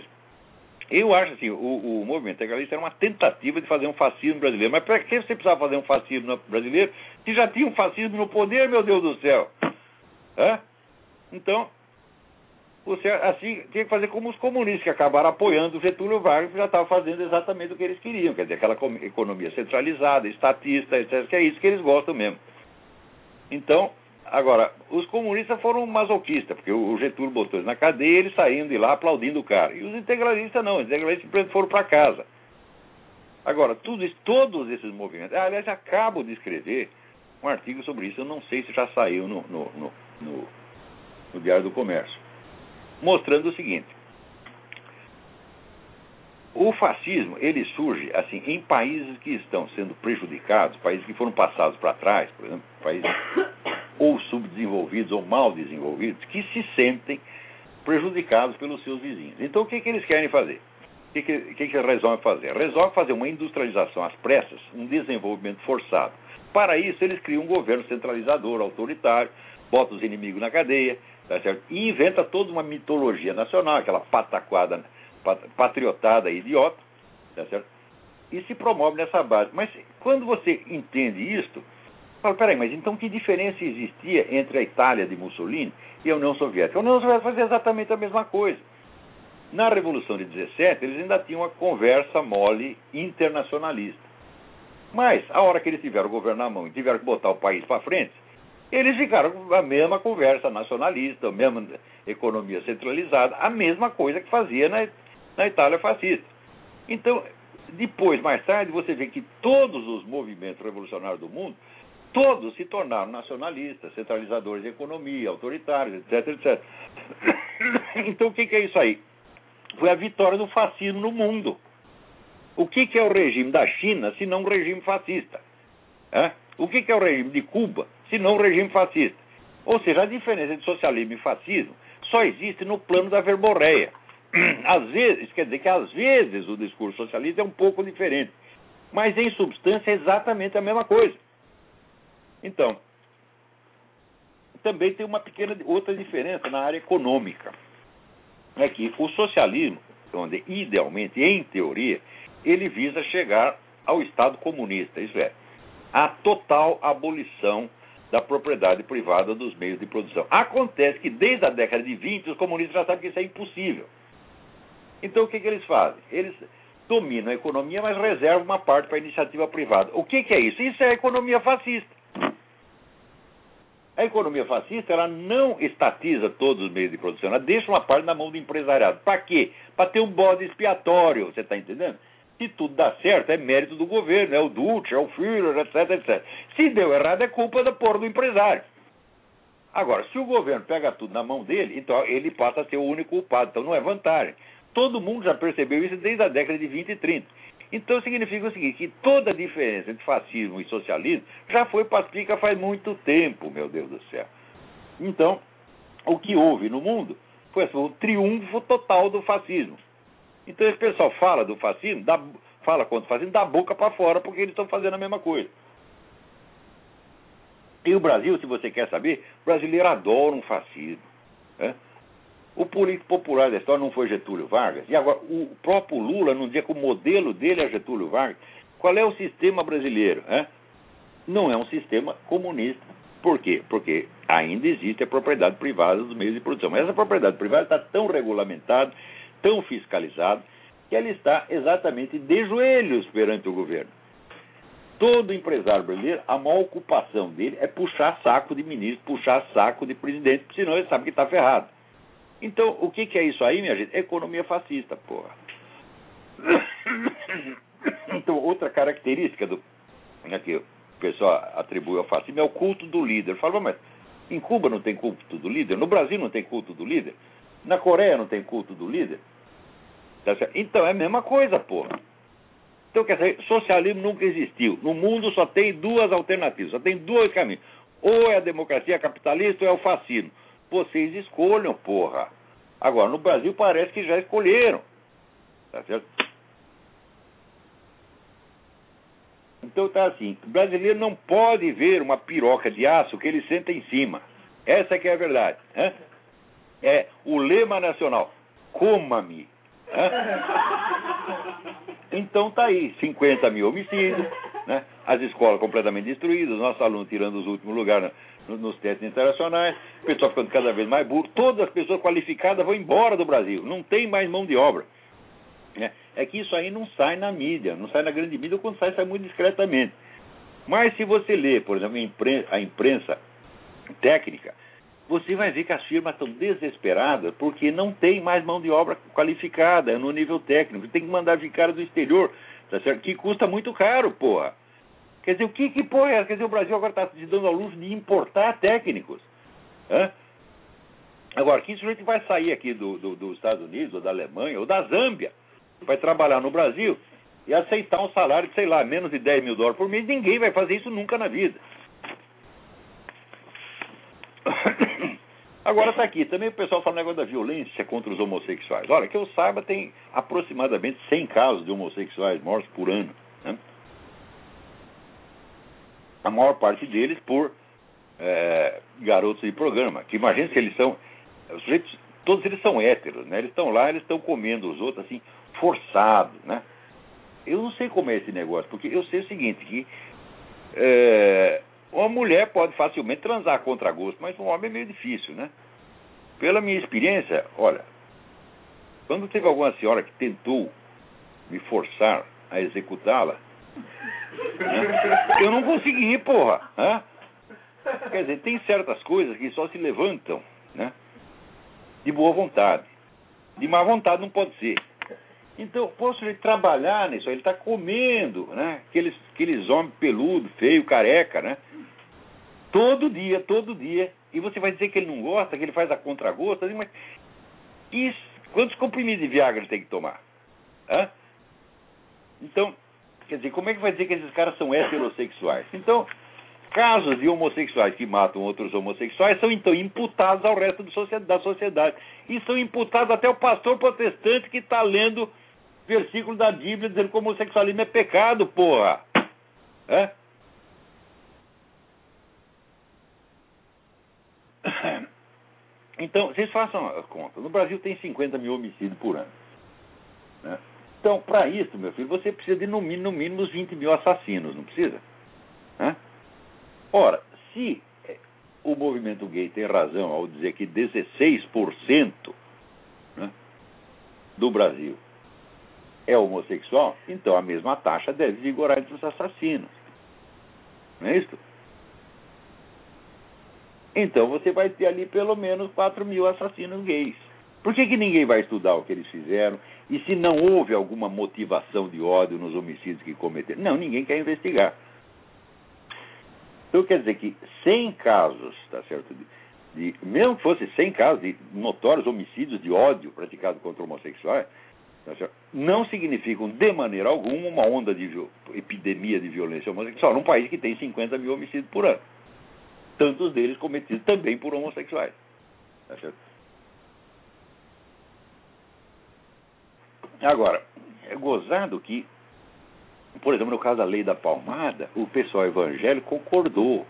[SPEAKER 2] eu acho assim, o, o movimento integralista era uma tentativa de fazer um fascismo brasileiro. Mas para que você precisava fazer um fascismo brasileiro se já tinha um fascismo no poder, meu Deus do céu? É? Então, você assim tinha que fazer como os comunistas que acabaram apoiando o Getúlio Vargas, que já estava fazendo exatamente o que eles queriam, quer dizer, aquela economia centralizada, estatista, etc., que é isso que eles gostam mesmo. Então, agora, os comunistas foram masoquistas, porque o Getúlio botou eles na cadeia, eles saíram de lá aplaudindo o cara. E os integralistas não, os integralistas foram para casa. Agora, tudo isso, todos esses movimentos. Aliás, acabo de escrever um artigo sobre isso, eu não sei se já saiu no, no, no, no, no Diário do Comércio mostrando o seguinte: o fascismo ele surge assim em países que estão sendo prejudicados, países que foram passados para trás, por exemplo, países ou subdesenvolvidos ou mal desenvolvidos, que se sentem prejudicados pelos seus vizinhos. Então o que, que eles querem fazer? O que, que, que, que resolvem fazer? Resolve fazer uma industrialização às pressas, um desenvolvimento forçado. Para isso, eles criam um governo centralizador, autoritário, botam os inimigos na cadeia, Tá certo? E inventa toda uma mitologia nacional, aquela pataquada, patriotada idiota, tá certo? E se promove nessa base. Mas quando você entende isto, fala, peraí, mas então que diferença existia entre a Itália de Mussolini e a União Soviética? A União Soviética fazia exatamente a mesma coisa. Na Revolução de 17, eles ainda tinham uma conversa mole internacionalista. Mas, a hora que eles tiveram governo na mão e tiveram que botar o país para frente, eles ficaram com a mesma conversa nacionalista, a mesma economia centralizada, a mesma coisa que fazia na, na Itália fascista. Então, depois, mais tarde, você vê que todos os movimentos revolucionários do mundo, todos se tornaram nacionalistas, centralizadores de economia, autoritários, etc, etc. Então, o que é isso aí? Foi a vitória do fascismo no mundo. O que é o regime da China se não um regime fascista? É? O que é o regime de Cuba se não um regime fascista? Ou seja, a diferença entre socialismo e fascismo só existe no plano da verborreia. Às vezes, quer dizer que às vezes o discurso socialista é um pouco diferente, mas em substância é exatamente a mesma coisa. Então, também tem uma pequena outra diferença na área econômica. É que o socialismo, onde idealmente, em teoria, ele visa chegar ao Estado comunista, isso é, a total abolição da propriedade privada dos meios de produção. Acontece que desde a década de 20 os comunistas já sabem que isso é impossível. Então o que, que eles fazem? Eles dominam a economia, mas reservam uma parte para a iniciativa privada. O que, que é isso? Isso é a economia fascista. A economia fascista ela não estatiza todos os meios de produção, ela deixa uma parte na mão do empresariado. Para quê? Para ter um bode expiatório, você está entendendo? Se tudo dá certo, é mérito do governo, é o Dutch, é o Führer, etc, etc. Se deu errado, é culpa da porra do empresário. Agora, se o governo pega tudo na mão dele, então ele passa a ser o único culpado. Então não é vantagem. Todo mundo já percebeu isso desde a década de 20 e 30. Então significa o seguinte, que toda a diferença entre fascismo e socialismo já foi pacifica faz muito tempo, meu Deus do céu. Então, o que houve no mundo foi assim, o triunfo total do fascismo. Então esse pessoal fala do fascismo, dá, fala contra o fascismo, dá boca para fora, porque eles estão fazendo a mesma coisa. E o Brasil, se você quer saber, o brasileiro adora um fascismo. Né? O político popular da história não foi Getúlio Vargas. E agora, o próprio Lula, num dia que o modelo dele é Getúlio Vargas, qual é o sistema brasileiro? Não é um sistema comunista. Por quê? Porque ainda existe a propriedade privada dos meios de produção. Mas essa propriedade privada está tão regulamentada tão fiscalizado que ele está exatamente de joelhos perante o governo. Todo empresário brasileiro, a maior ocupação dele é puxar saco de ministro, puxar saco de presidente, senão ele sabe que está ferrado. Então, o que, que, é isso aí, minha gente? Economia fascista, porra. Então, outra característica do né, que o pessoal atribui ao fascismo é o culto do líder. Fala, mas em Cuba não tem culto do líder? No Brasil não tem culto do líder? Na Coreia não tem culto do líder? Tá então é a mesma coisa, porra. Então, quer dizer, socialismo nunca existiu. No mundo só tem duas alternativas, só tem dois caminhos. Ou é a democracia capitalista ou é o fascismo. Vocês escolham, porra. Agora, no Brasil parece que já escolheram. Tá certo? Então tá assim, o brasileiro não pode ver uma piroca de aço que ele senta em cima. Essa que é a verdade. Né? É o lema nacional. Coma-me. Né? Então tá aí, 50 mil homicídios, né? as escolas completamente destruídas, os nossos alunos tirando os últimos lugares nos testes internacionais, o pessoal ficando cada vez mais burro, todas as pessoas qualificadas vão embora do Brasil, não tem mais mão de obra. É, é que isso aí não sai na mídia, não sai na grande mídia, ou quando sai, sai muito discretamente. Mas se você lê, por exemplo, a imprensa técnica, você vai ver que as firmas estão desesperadas porque não tem mais mão de obra qualificada no nível técnico. Tem que mandar vir cara do exterior, tá certo? Que custa muito caro, porra. Quer dizer, o que que? Quer dizer, o Brasil agora está se dando ao luxo de importar técnicos. Hã? Agora, que sujeito vai sair aqui do, do, dos Estados Unidos, ou da Alemanha, ou da Zâmbia, vai trabalhar no Brasil e aceitar um salário de, sei lá, menos de 10 mil dólares por mês, ninguém vai fazer isso nunca na vida. Agora está aqui, também o pessoal fala negócio da violência contra os homossexuais. Olha, que eu saiba, tem aproximadamente 100 casos de homossexuais mortos por ano. Né? A maior parte deles por é, garotos de programa. Que imagina se eles são. Os sujeitos, todos eles são héteros, né? Eles estão lá, eles estão comendo os outros assim, forçados, né? Eu não sei como é esse negócio, porque eu sei o seguinte, que é, uma mulher pode facilmente transar contra gosto, mas um homem é meio difícil, né? Pela minha experiência, olha, quando teve alguma senhora que tentou me forçar a executá-la, eu não consegui, porra. Quer dizer, tem certas coisas que só se levantam né, de boa vontade. De má vontade não pode ser. Então, posso ele trabalhar nisso, ele está comendo, né? Aqueles, aqueles homens peludos, feio, careca, né? Todo dia, todo dia. E você vai dizer que ele não gosta, que ele faz a contragosto, mas isso, quantos comprimidos de Viagra ele tem que tomar? Hã? Então, quer dizer, como é que vai dizer que esses caras são heterossexuais? Então, casos de homossexuais que matam outros homossexuais são então imputados ao resto da sociedade. E são imputados até o pastor protestante que está lendo versículo da Bíblia dizendo que homossexualismo é pecado, porra. É? Então, vocês façam a conta. No Brasil tem 50 mil homicídios por ano. Né? Então, para isso, meu filho, você precisa de no mínimo, no mínimo uns 20 mil assassinos, não precisa? Né? Ora, se o movimento gay tem razão ao dizer que 16% né, do Brasil é homossexual, então a mesma taxa deve vigorar entre os assassinos. Não é isso? Então você vai ter ali pelo menos 4 mil assassinos gays. Por que, que ninguém vai estudar o que eles fizeram? E se não houve alguma motivação de ódio nos homicídios que cometeram? Não, ninguém quer investigar. Então quer dizer que 100 casos, tá certo? De, de, mesmo que fosse 100 casos de notórios homicídios de ódio praticados contra homossexuais, tá não significam de maneira alguma uma onda de epidemia de violência homossexual num país que tem 50 mil homicídios por ano tantos deles cometidos também por homossexuais. Tá certo? Agora, é gozado que, por exemplo, no caso da lei da palmada, o pessoal evangélico concordou.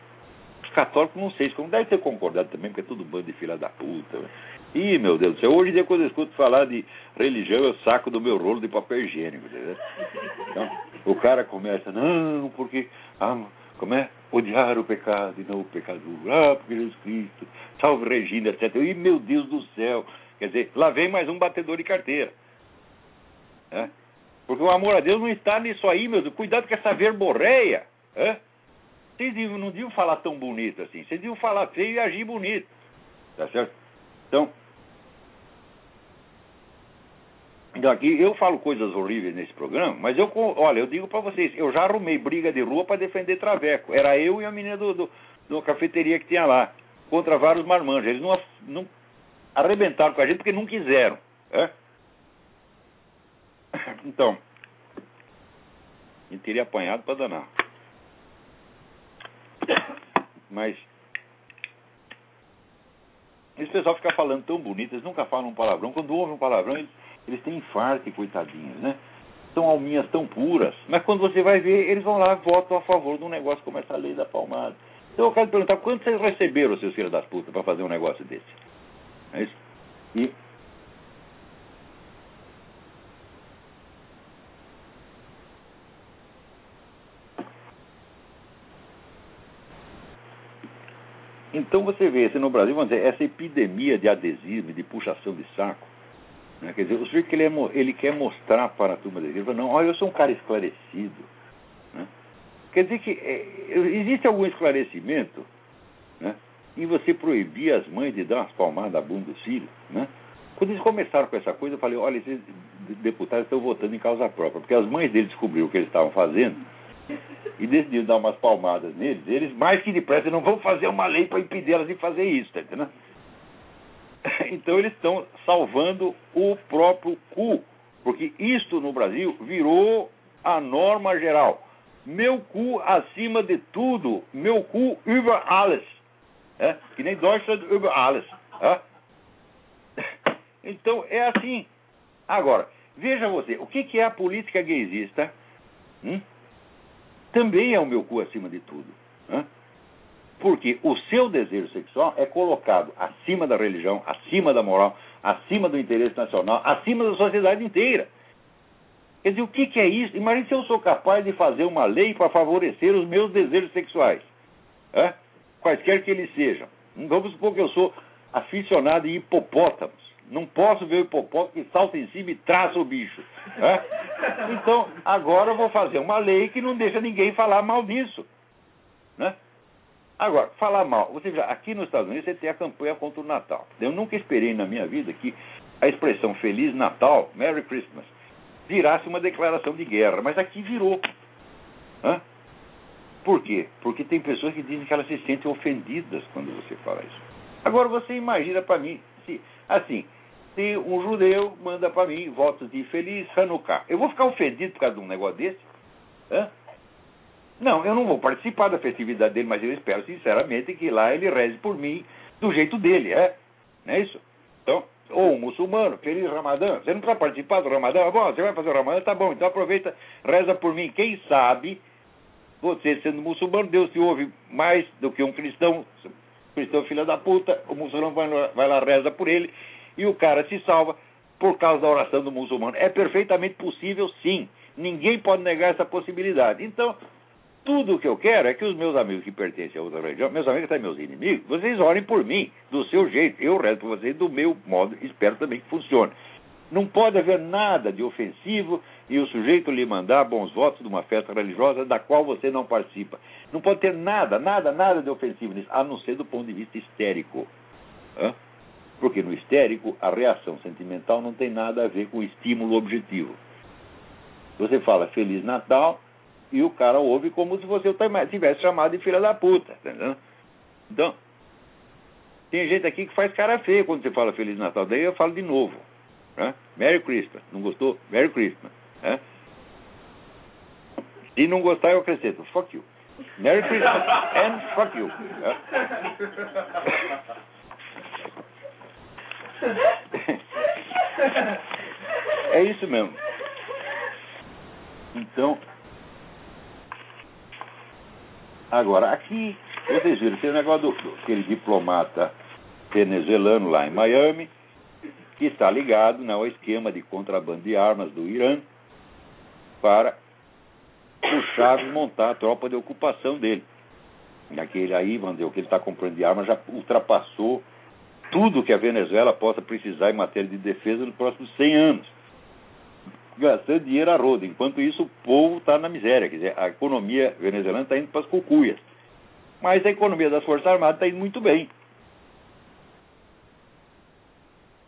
[SPEAKER 2] Os católicos não sei como deve ter concordado também, porque é tudo bando de filha da puta. Ih, meu Deus do céu, hoje em dia quando eu escuto falar de religião, eu saco do meu rolo de papel higiênico. Então, o cara começa, não, porque ah, como é? Odiar o pecado e não o pecador. Ah, porque Jesus Cristo, salve Regina, etc. E meu Deus do céu. Quer dizer, lá vem mais um batedor de carteira. É? Porque o amor a Deus não está nisso aí, meu Deus. Cuidado com essa verborreia. É? Vocês não deviam falar tão bonito assim. Vocês deviam falar feio e agir bonito. Tá certo? Então, Então aqui eu falo coisas horríveis nesse programa, mas eu, olha, eu digo para vocês, eu já arrumei briga de rua para defender Traveco. Era eu e a menina do, do, do cafeteria que tinha lá, contra vários marmanjos. Eles não, não arrebentaram com a gente porque não quiseram. É? Então, gente teria apanhado para danar. Mas Esse pessoal fica falando tão bonito, eles nunca falam um palavrão. Quando ouvem um palavrão, eles, eles têm infarto, coitadinhos, né? São alminhas tão puras. Mas quando você vai ver, eles vão lá votam a favor de um negócio como essa lei da palmada. Então eu quero perguntar, quanto vocês receberam, seus filhos das putas, para fazer um negócio desse? É isso? E Então você vê, se no Brasil, vamos dizer, essa epidemia de adesivo, de puxação de saco, né? quer dizer, o sujeito que ele, é, ele, quer mostrar para a turma dele, ele fala, não, olha, eu sou um cara esclarecido. Né? Quer dizer que é, existe algum esclarecimento né, em você proibir as mães de dar umas palmadas à bunda dos filhos, né? Quando eles começaram com essa coisa, eu falei, olha, esses deputados estão votando em causa própria, porque as mães deles descobriram o que eles estavam fazendo e decidiram dar umas palmadas neles, eles mais que depressa não vão fazer uma lei para impedir elas de fazer isso, tá entendendo? Então eles estão salvando o próprio cu, porque isto no Brasil virou a norma geral. Meu cu acima de tudo, meu cu über alles. É? Que nem Deutschland über alles. É? Então é assim. Agora, veja você, o que, que é a política gaysista? Hum? Também é o meu cu acima de tudo. Né? Porque o seu desejo sexual é colocado acima da religião, acima da moral, acima do interesse nacional, acima da sociedade inteira. Quer dizer, o que, que é isso? Imagine se eu sou capaz de fazer uma lei para favorecer os meus desejos sexuais, é? quaisquer que eles sejam. Vamos supor que eu sou aficionado em hipopótamos. Não posso ver o hipopótamo que salta em cima e traça o bicho. Né? Então, agora eu vou fazer uma lei que não deixa ninguém falar mal disso. Né? Agora, falar mal. Você já, aqui nos Estados Unidos você tem a campanha contra o Natal. Eu nunca esperei na minha vida que a expressão Feliz Natal, Merry Christmas, virasse uma declaração de guerra. Mas aqui virou. Né? Por quê? Porque tem pessoas que dizem que elas se sentem ofendidas quando você fala isso. Agora você imagina para mim, se, assim, se um judeu manda para mim votos de Feliz Hanukkah, eu vou ficar ofendido por causa de um negócio desse? Hã? Não, eu não vou participar da festividade dele, mas eu espero sinceramente que lá ele reze por mim do jeito dele, é? Não é isso? Então, ou um muçulmano, feliz Ramadã. Você não precisa participar do Ramadã? Bom, você vai fazer o Ramadã, tá bom, então aproveita, reza por mim. Quem sabe, você sendo muçulmano, Deus te ouve mais do que um cristão cristão filho da puta, o muçulmano vai, vai lá, reza por ele, e o cara se salva por causa da oração do muçulmano. É perfeitamente possível, sim. Ninguém pode negar essa possibilidade. Então, tudo o que eu quero é que os meus amigos que pertencem a outra religião, meus amigos até meus inimigos, vocês orem por mim, do seu jeito. Eu rezo por vocês do meu modo, espero também que funcione. Não pode haver nada de ofensivo e o sujeito lhe mandar bons votos de uma festa religiosa da qual você não participa. Não pode ter nada, nada, nada de ofensivo nisso, a não ser do ponto de vista histérico. Hã? Porque no histérico, a reação sentimental não tem nada a ver com o estímulo objetivo. Você fala Feliz Natal e o cara ouve como se você tivesse chamado de filha da puta. Entendeu? Então, tem gente aqui que faz cara feia quando você fala Feliz Natal. Daí eu falo de novo. Né? Merry Christmas. Não gostou? Merry Christmas. Né? Se não gostar, eu acrescento. Fuck you. Merry Christmas and fuck you. É isso mesmo. Então, agora, aqui, vocês viram, tem o negócio do, do, aquele diplomata venezuelano lá em Miami, que está ligado né, ao esquema de contrabando de armas do Irã para puxar e montar a tropa de ocupação dele. Aquele aí, o que ele está comprando de armas já ultrapassou tudo que a Venezuela possa precisar em matéria de defesa nos próximos 100 anos. Gastando dinheiro a roda. Enquanto isso, o povo está na miséria. Quer dizer, a economia venezuelana está indo para as cucuias. Mas a economia das Forças Armadas está indo muito bem.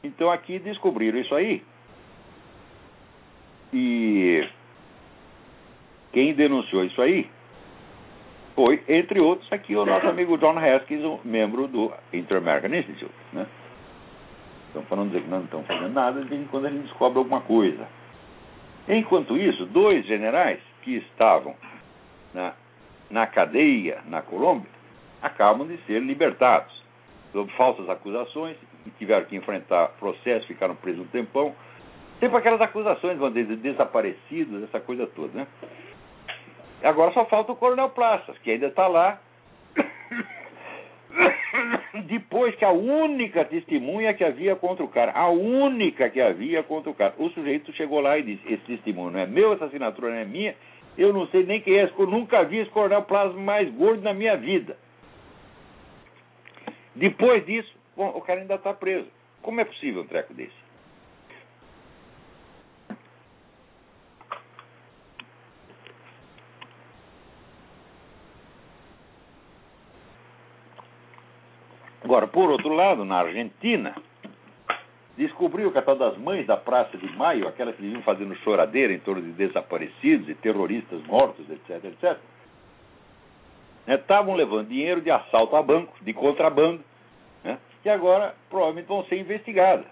[SPEAKER 2] Então aqui descobriram isso aí. E quem denunciou isso aí foi, entre outros, aqui o nosso amigo John Haskins, um membro do Inter-American Institute. Né? Estão falando que não estão fazendo nada, de vez em quando a gente descobre alguma coisa. Enquanto isso, dois generais que estavam na, na cadeia na Colômbia acabam de ser libertados. sob falsas acusações, e tiveram que enfrentar processo, ficaram presos um tempão. Sempre aquelas acusações de desaparecidos, essa coisa toda, né? Agora só falta o Coronel Praças, que ainda está lá. Depois que a única testemunha que havia contra o cara, a única que havia contra o cara, o sujeito chegou lá e disse: Esse testemunho não é meu, essa assinatura não é minha, eu não sei nem quem é, eu nunca vi esse Coronel Praças mais gordo na minha vida. Depois disso, bom, o cara ainda está preso. Como é possível um treco desse? Agora, por outro lado, na Argentina, descobriu que a tal das mães da Praça de Maio, aquelas que viviam fazendo choradeira em torno de desaparecidos e terroristas mortos, etc, etc, estavam né, levando dinheiro de assalto a banco, de contrabando, né, que agora provavelmente vão ser investigadas.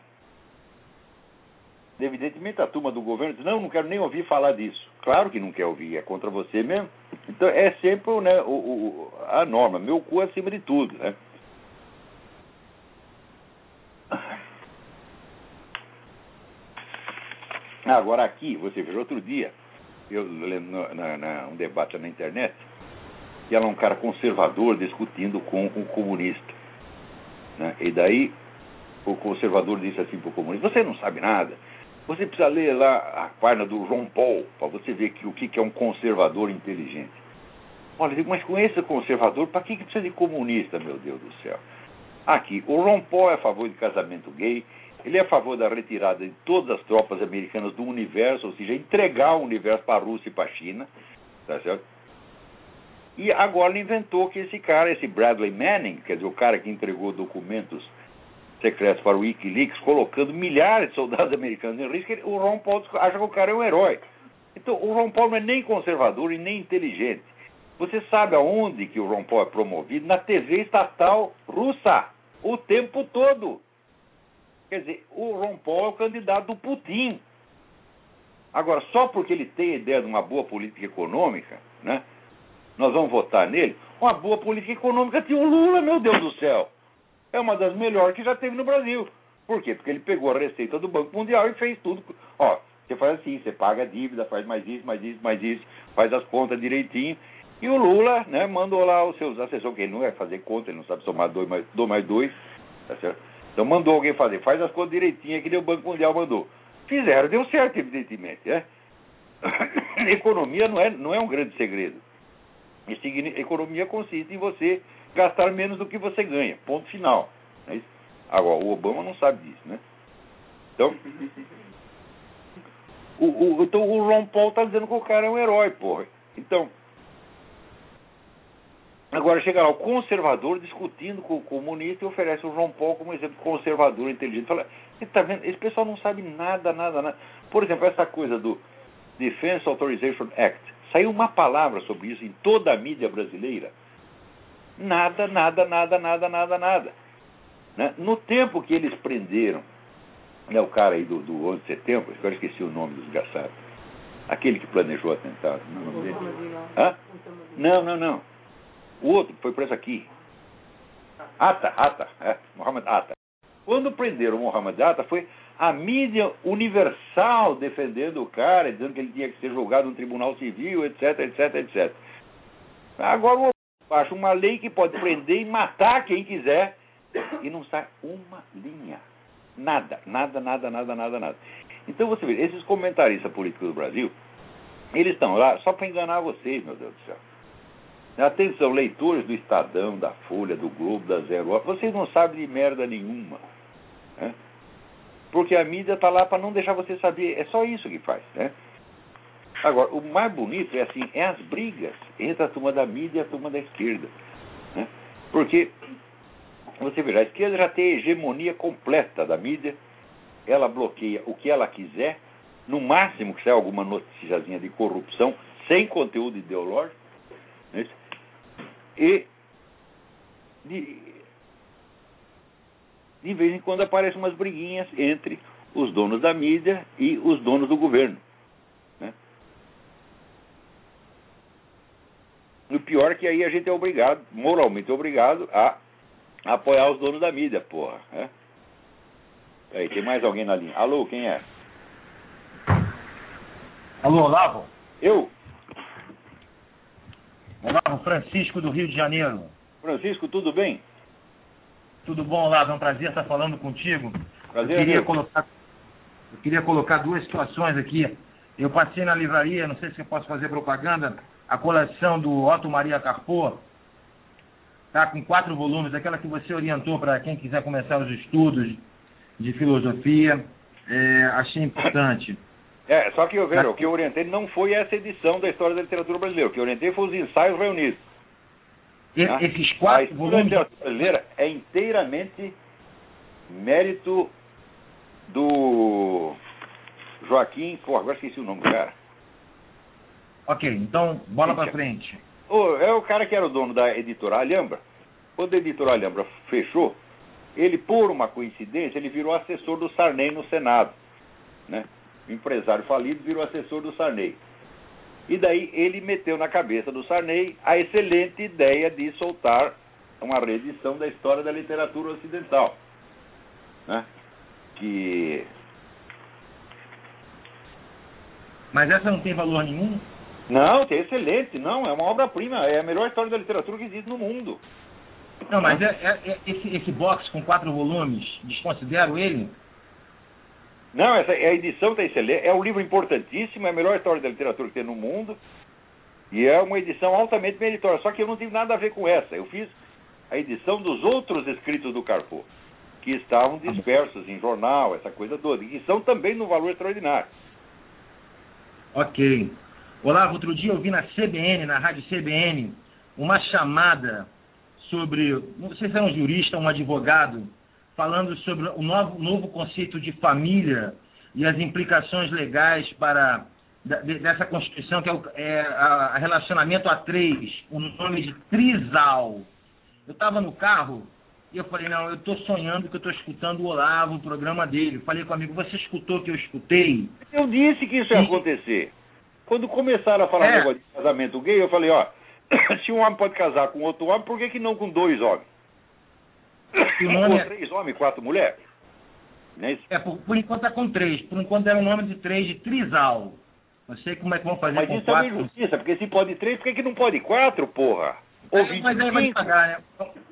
[SPEAKER 2] Evidentemente a turma do governo diz, não, não quero nem ouvir falar disso. Claro que não quer ouvir, é contra você mesmo. Então é sempre né, o, o, a norma, meu cu acima de tudo. Né? Ah, agora aqui, você viu outro dia, eu lendo na, na, um debate na internet, que era um cara conservador discutindo com um comunista. Né? E daí o conservador disse assim para o comunista, você não sabe nada, você precisa ler lá a página do João Paul, para você ver que, o que, que é um conservador inteligente. Olha, digo, mas com esse conservador, para que, que precisa de comunista, meu Deus do céu? Aqui, o Ron Paul é a favor de casamento gay, ele é a favor da retirada de todas as tropas americanas do universo, ou seja, entregar o universo para a Rússia e para a China, tá certo? E agora ele inventou que esse cara, esse Bradley Manning, quer dizer, o cara que entregou documentos secretos para o Wikileaks, colocando milhares de soldados americanos em risco, o Ron Paul acha que o cara é um herói. Então, o Ron Paul não é nem conservador e nem inteligente. Você sabe aonde que o Ron Paul é promovido? Na TV estatal russa, o tempo todo. Quer dizer, o Ron Paul é o candidato do Putin. Agora, só porque ele tem a ideia de uma boa política econômica, né? Nós vamos votar nele. Uma boa política econômica tinha o Lula, meu Deus do céu. É uma das melhores que já teve no Brasil. Por quê? Porque ele pegou a receita do Banco Mundial e fez tudo. Ó, você faz assim, você paga a dívida, faz mais isso, mais isso, mais isso, faz as contas direitinho. E o Lula, né, mandou lá os seus assessores, que ele não vai fazer conta, ele não sabe somar dois mais dois, mais dois tá certo? Então mandou alguém fazer, faz as coisas direitinho que nem o Banco Mundial mandou. Fizeram, deu certo, evidentemente. Né? economia não é, não é um grande segredo. economia consiste em você gastar menos do que você ganha. Ponto final. É Agora, o Obama não sabe disso, né? Então, o, o, então o Ron Paul está dizendo que o cara é um herói, porra. Então, Agora chega lá o conservador discutindo com o comunista e oferece o João Paulo como exemplo conservador inteligente. Fala, tá vendo? Esse pessoal não sabe nada, nada, nada. Por exemplo, essa coisa do Defense Authorization Act. Saiu uma palavra sobre isso em toda a mídia brasileira. Nada, nada, nada, nada, nada, nada. Né? No tempo que eles prenderam né, o cara aí do, do 11 de setembro, eu esqueci o nome dos desgraçado. Aquele que planejou o atentado. Não, é? Não, não, não. O outro foi preso aqui. Ata, Ata, é, Muhammad Ata. Quando prenderam o Muhammad Ata, foi a mídia universal defendendo o cara, dizendo que ele tinha que ser julgado no tribunal civil, etc, etc, etc. Agora o acha uma lei que pode prender e matar quem quiser e não sai uma linha. Nada, nada, nada, nada, nada, nada. Então você vê, esses comentaristas políticos do Brasil, eles estão lá só para enganar vocês, meu Deus do céu. Atenção, leitores do Estadão, da Folha, do Globo, da Zero Hora, vocês não sabem de merda nenhuma. Né? Porque a mídia está lá para não deixar você saber. É só isso que faz. Né? Agora, o mais bonito é assim, é as brigas entre a turma da mídia e a turma da esquerda. Né? Porque você verá, a esquerda já tem a hegemonia completa da mídia, ela bloqueia o que ela quiser, no máximo que sai alguma noticiazinha de corrupção, sem conteúdo ideológico. Né? E de, de vez em quando aparecem umas briguinhas entre os donos da mídia e os donos do governo. Né? O pior é que aí a gente é obrigado, moralmente obrigado, a apoiar os donos da mídia, porra. É? Aí, tem mais alguém na linha. Alô, quem é?
[SPEAKER 4] Alô, Olavo?
[SPEAKER 2] Eu?
[SPEAKER 4] Olavo, Francisco do Rio de Janeiro.
[SPEAKER 2] Francisco, tudo bem?
[SPEAKER 4] Tudo bom, Olavo? É um prazer estar falando contigo.
[SPEAKER 2] Prazer
[SPEAKER 4] eu
[SPEAKER 2] é
[SPEAKER 4] queria colocar eu queria colocar duas situações aqui. Eu passei na livraria, não sei se eu posso fazer propaganda, a coleção do Otto Maria Carpo, tá com quatro volumes, aquela que você orientou para quem quiser começar os estudos de filosofia. É, achei importante.
[SPEAKER 2] É, só que eu vejo, o que eu orientei não foi essa edição da história da literatura brasileira. O que eu orientei foi os ensaios reunidos.
[SPEAKER 4] E-
[SPEAKER 2] tá?
[SPEAKER 4] Esses
[SPEAKER 2] A
[SPEAKER 4] quatro
[SPEAKER 2] história da
[SPEAKER 4] volumes.
[SPEAKER 2] literatura brasileira é inteiramente mérito do Joaquim. Pô, agora esqueci o nome do cara.
[SPEAKER 4] Ok, então bola para frente.
[SPEAKER 2] Ô, é o cara que era o dono da editora Alhambra. Quando a editora Alhambra fechou, ele, por uma coincidência, ele virou assessor do Sarney no Senado. Né? O empresário falido virou assessor do Sarney. E daí ele meteu na cabeça do Sarney a excelente ideia de soltar uma reedição da história da literatura ocidental. Né? Que
[SPEAKER 4] Mas essa não tem valor nenhum?
[SPEAKER 2] Não, é excelente, não, é uma obra-prima, é a melhor história da literatura que existe no mundo.
[SPEAKER 4] Não, mas é, é- é- esse, esse box com quatro volumes, desconsidero ele?
[SPEAKER 2] Não, essa, a edição está excelente, é um livro importantíssimo, é a melhor história da literatura que tem no mundo, e é uma edição altamente meritória, só que eu não tive nada a ver com essa, eu fiz a edição dos outros escritos do Carpo, que estavam dispersos em jornal, essa coisa toda, e que são também no valor extraordinário.
[SPEAKER 4] Ok. Olavo, outro dia eu vi na CBN, na rádio CBN, uma chamada sobre, não sei se era um jurista, um advogado, falando sobre o novo, novo conceito de família e as implicações legais para dessa Constituição, que é, o é a, relacionamento a três, o nome de Trisal. Eu estava no carro e eu falei, não, eu estou sonhando que eu estou escutando o Olavo, o programa dele. Falei com o amigo, você escutou o que eu escutei?
[SPEAKER 2] Eu disse que isso ia acontecer. Quando começaram a falar
[SPEAKER 4] É.
[SPEAKER 2] negócio de casamento gay, eu falei, ó, se um homem pode casar com outro homem, por que, que não com dois homens?
[SPEAKER 4] E o nome
[SPEAKER 2] Ou
[SPEAKER 4] é-
[SPEAKER 2] três homens, quatro mulheres? É isso?
[SPEAKER 4] É, por, por enquanto é com três. Por enquanto era o nome de três de Trisal. Não sei como é que vão fazer
[SPEAKER 2] Mas
[SPEAKER 4] com
[SPEAKER 2] isso é uma
[SPEAKER 4] quatro.
[SPEAKER 2] injustiça, porque se pode três, por que, que não pode quatro, porra? Ou
[SPEAKER 4] É, mas aí vai
[SPEAKER 2] 25,
[SPEAKER 4] devagar, né?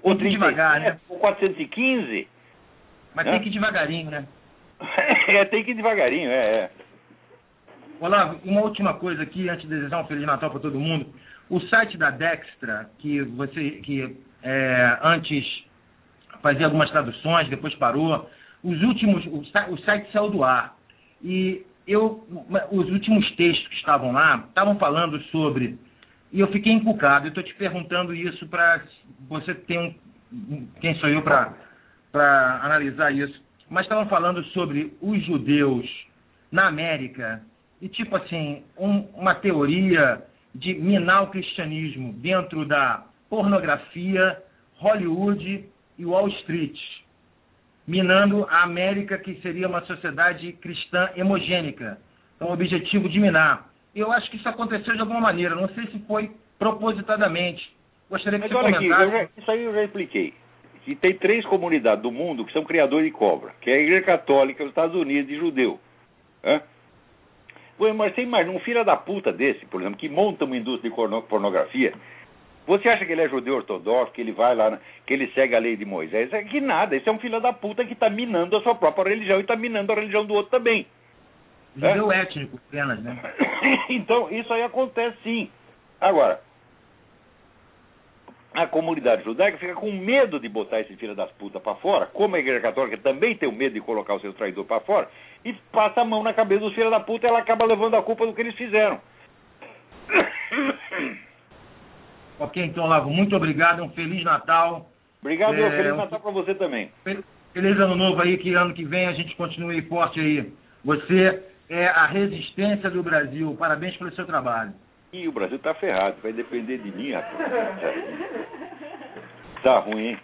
[SPEAKER 2] ou
[SPEAKER 4] Tem que ir devagar,
[SPEAKER 2] 37,
[SPEAKER 4] né?
[SPEAKER 2] ou 415.
[SPEAKER 4] Mas
[SPEAKER 2] É.
[SPEAKER 4] tem que ir devagarinho, né?
[SPEAKER 2] é, tem que ir devagarinho, é, é.
[SPEAKER 4] Olavo, uma última coisa aqui, antes de desejar um Feliz Natal para todo mundo. O site da Dextra, que você que é, antes fazia algumas traduções, depois parou, os últimos, o, o site saiu do ar. E eu, os últimos textos que estavam lá estavam falando sobre. E eu fiquei encucado. Eu estou te perguntando isso para você ter um. Quem sou eu para analisar isso? Mas estavam falando sobre os judeus na América e tipo assim um- uma teoria de minar o cristianismo dentro da pornografia, Hollywood e Wall Street, minando a América que seria uma sociedade cristã hemogênica. Então, o objetivo de minar. Eu acho que isso aconteceu de alguma maneira. Não sei se foi propositadamente. Gostaria que
[SPEAKER 2] Mas
[SPEAKER 4] você
[SPEAKER 2] olha aqui,
[SPEAKER 4] comentasse.
[SPEAKER 2] eu já- isso aí eu já expliquei. Que tem três comunidades do mundo que são criadores de cobra, que é a Igreja Católica, os Estados Unidos e judeu. Hã? Mas tem mais um filho da puta desse, por exemplo, que monta uma indústria de porno- pornografia. Você acha que ele é judeu ortodoxo, que ele vai lá, que ele segue a lei de Moisés? É que nada, esse é um filho da puta que está minando a sua própria religião e está minando a religião do outro também.
[SPEAKER 4] Judeu étnico apenas, né?
[SPEAKER 2] então, isso aí acontece sim. Agora, a comunidade judaica fica com medo de botar esse filho das putas para fora, como a igreja católica também tem o medo de colocar o seu traidor para fora, e passa a mão na cabeça dos filhos da puta e ela acaba levando a culpa do que eles fizeram.
[SPEAKER 4] Ok, então, Lago, muito obrigado, um Feliz Natal.
[SPEAKER 2] Obrigado,
[SPEAKER 4] é,
[SPEAKER 2] Feliz Natal um... para você também.
[SPEAKER 4] Feliz Ano Novo aí, que ano que vem a gente continue forte aí. Você é a resistência do Brasil. Parabéns pelo seu trabalho.
[SPEAKER 2] E o Brasil tá ferrado, vai depender de mim, rapaz. Tá ruim, hein?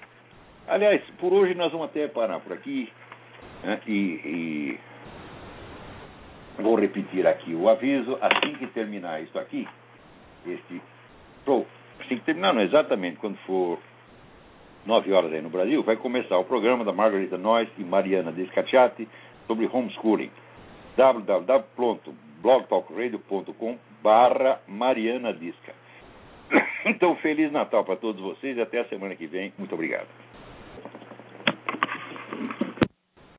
[SPEAKER 2] Aliás, por hoje nós vamos até parar por aqui. Né? E, e, vou repetir aqui o aviso. Assim que terminar isso aqui, este show, 5 terminar, não, exatamente quando for nove horas aí no Brasil, vai começar o programa da Margarita Noyes e Mariana Descacciati sobre homeschooling. www.blogtalkradio.com barra Mariana Disca. Então, Feliz Natal para todos vocês e até a semana que vem. Muito obrigado.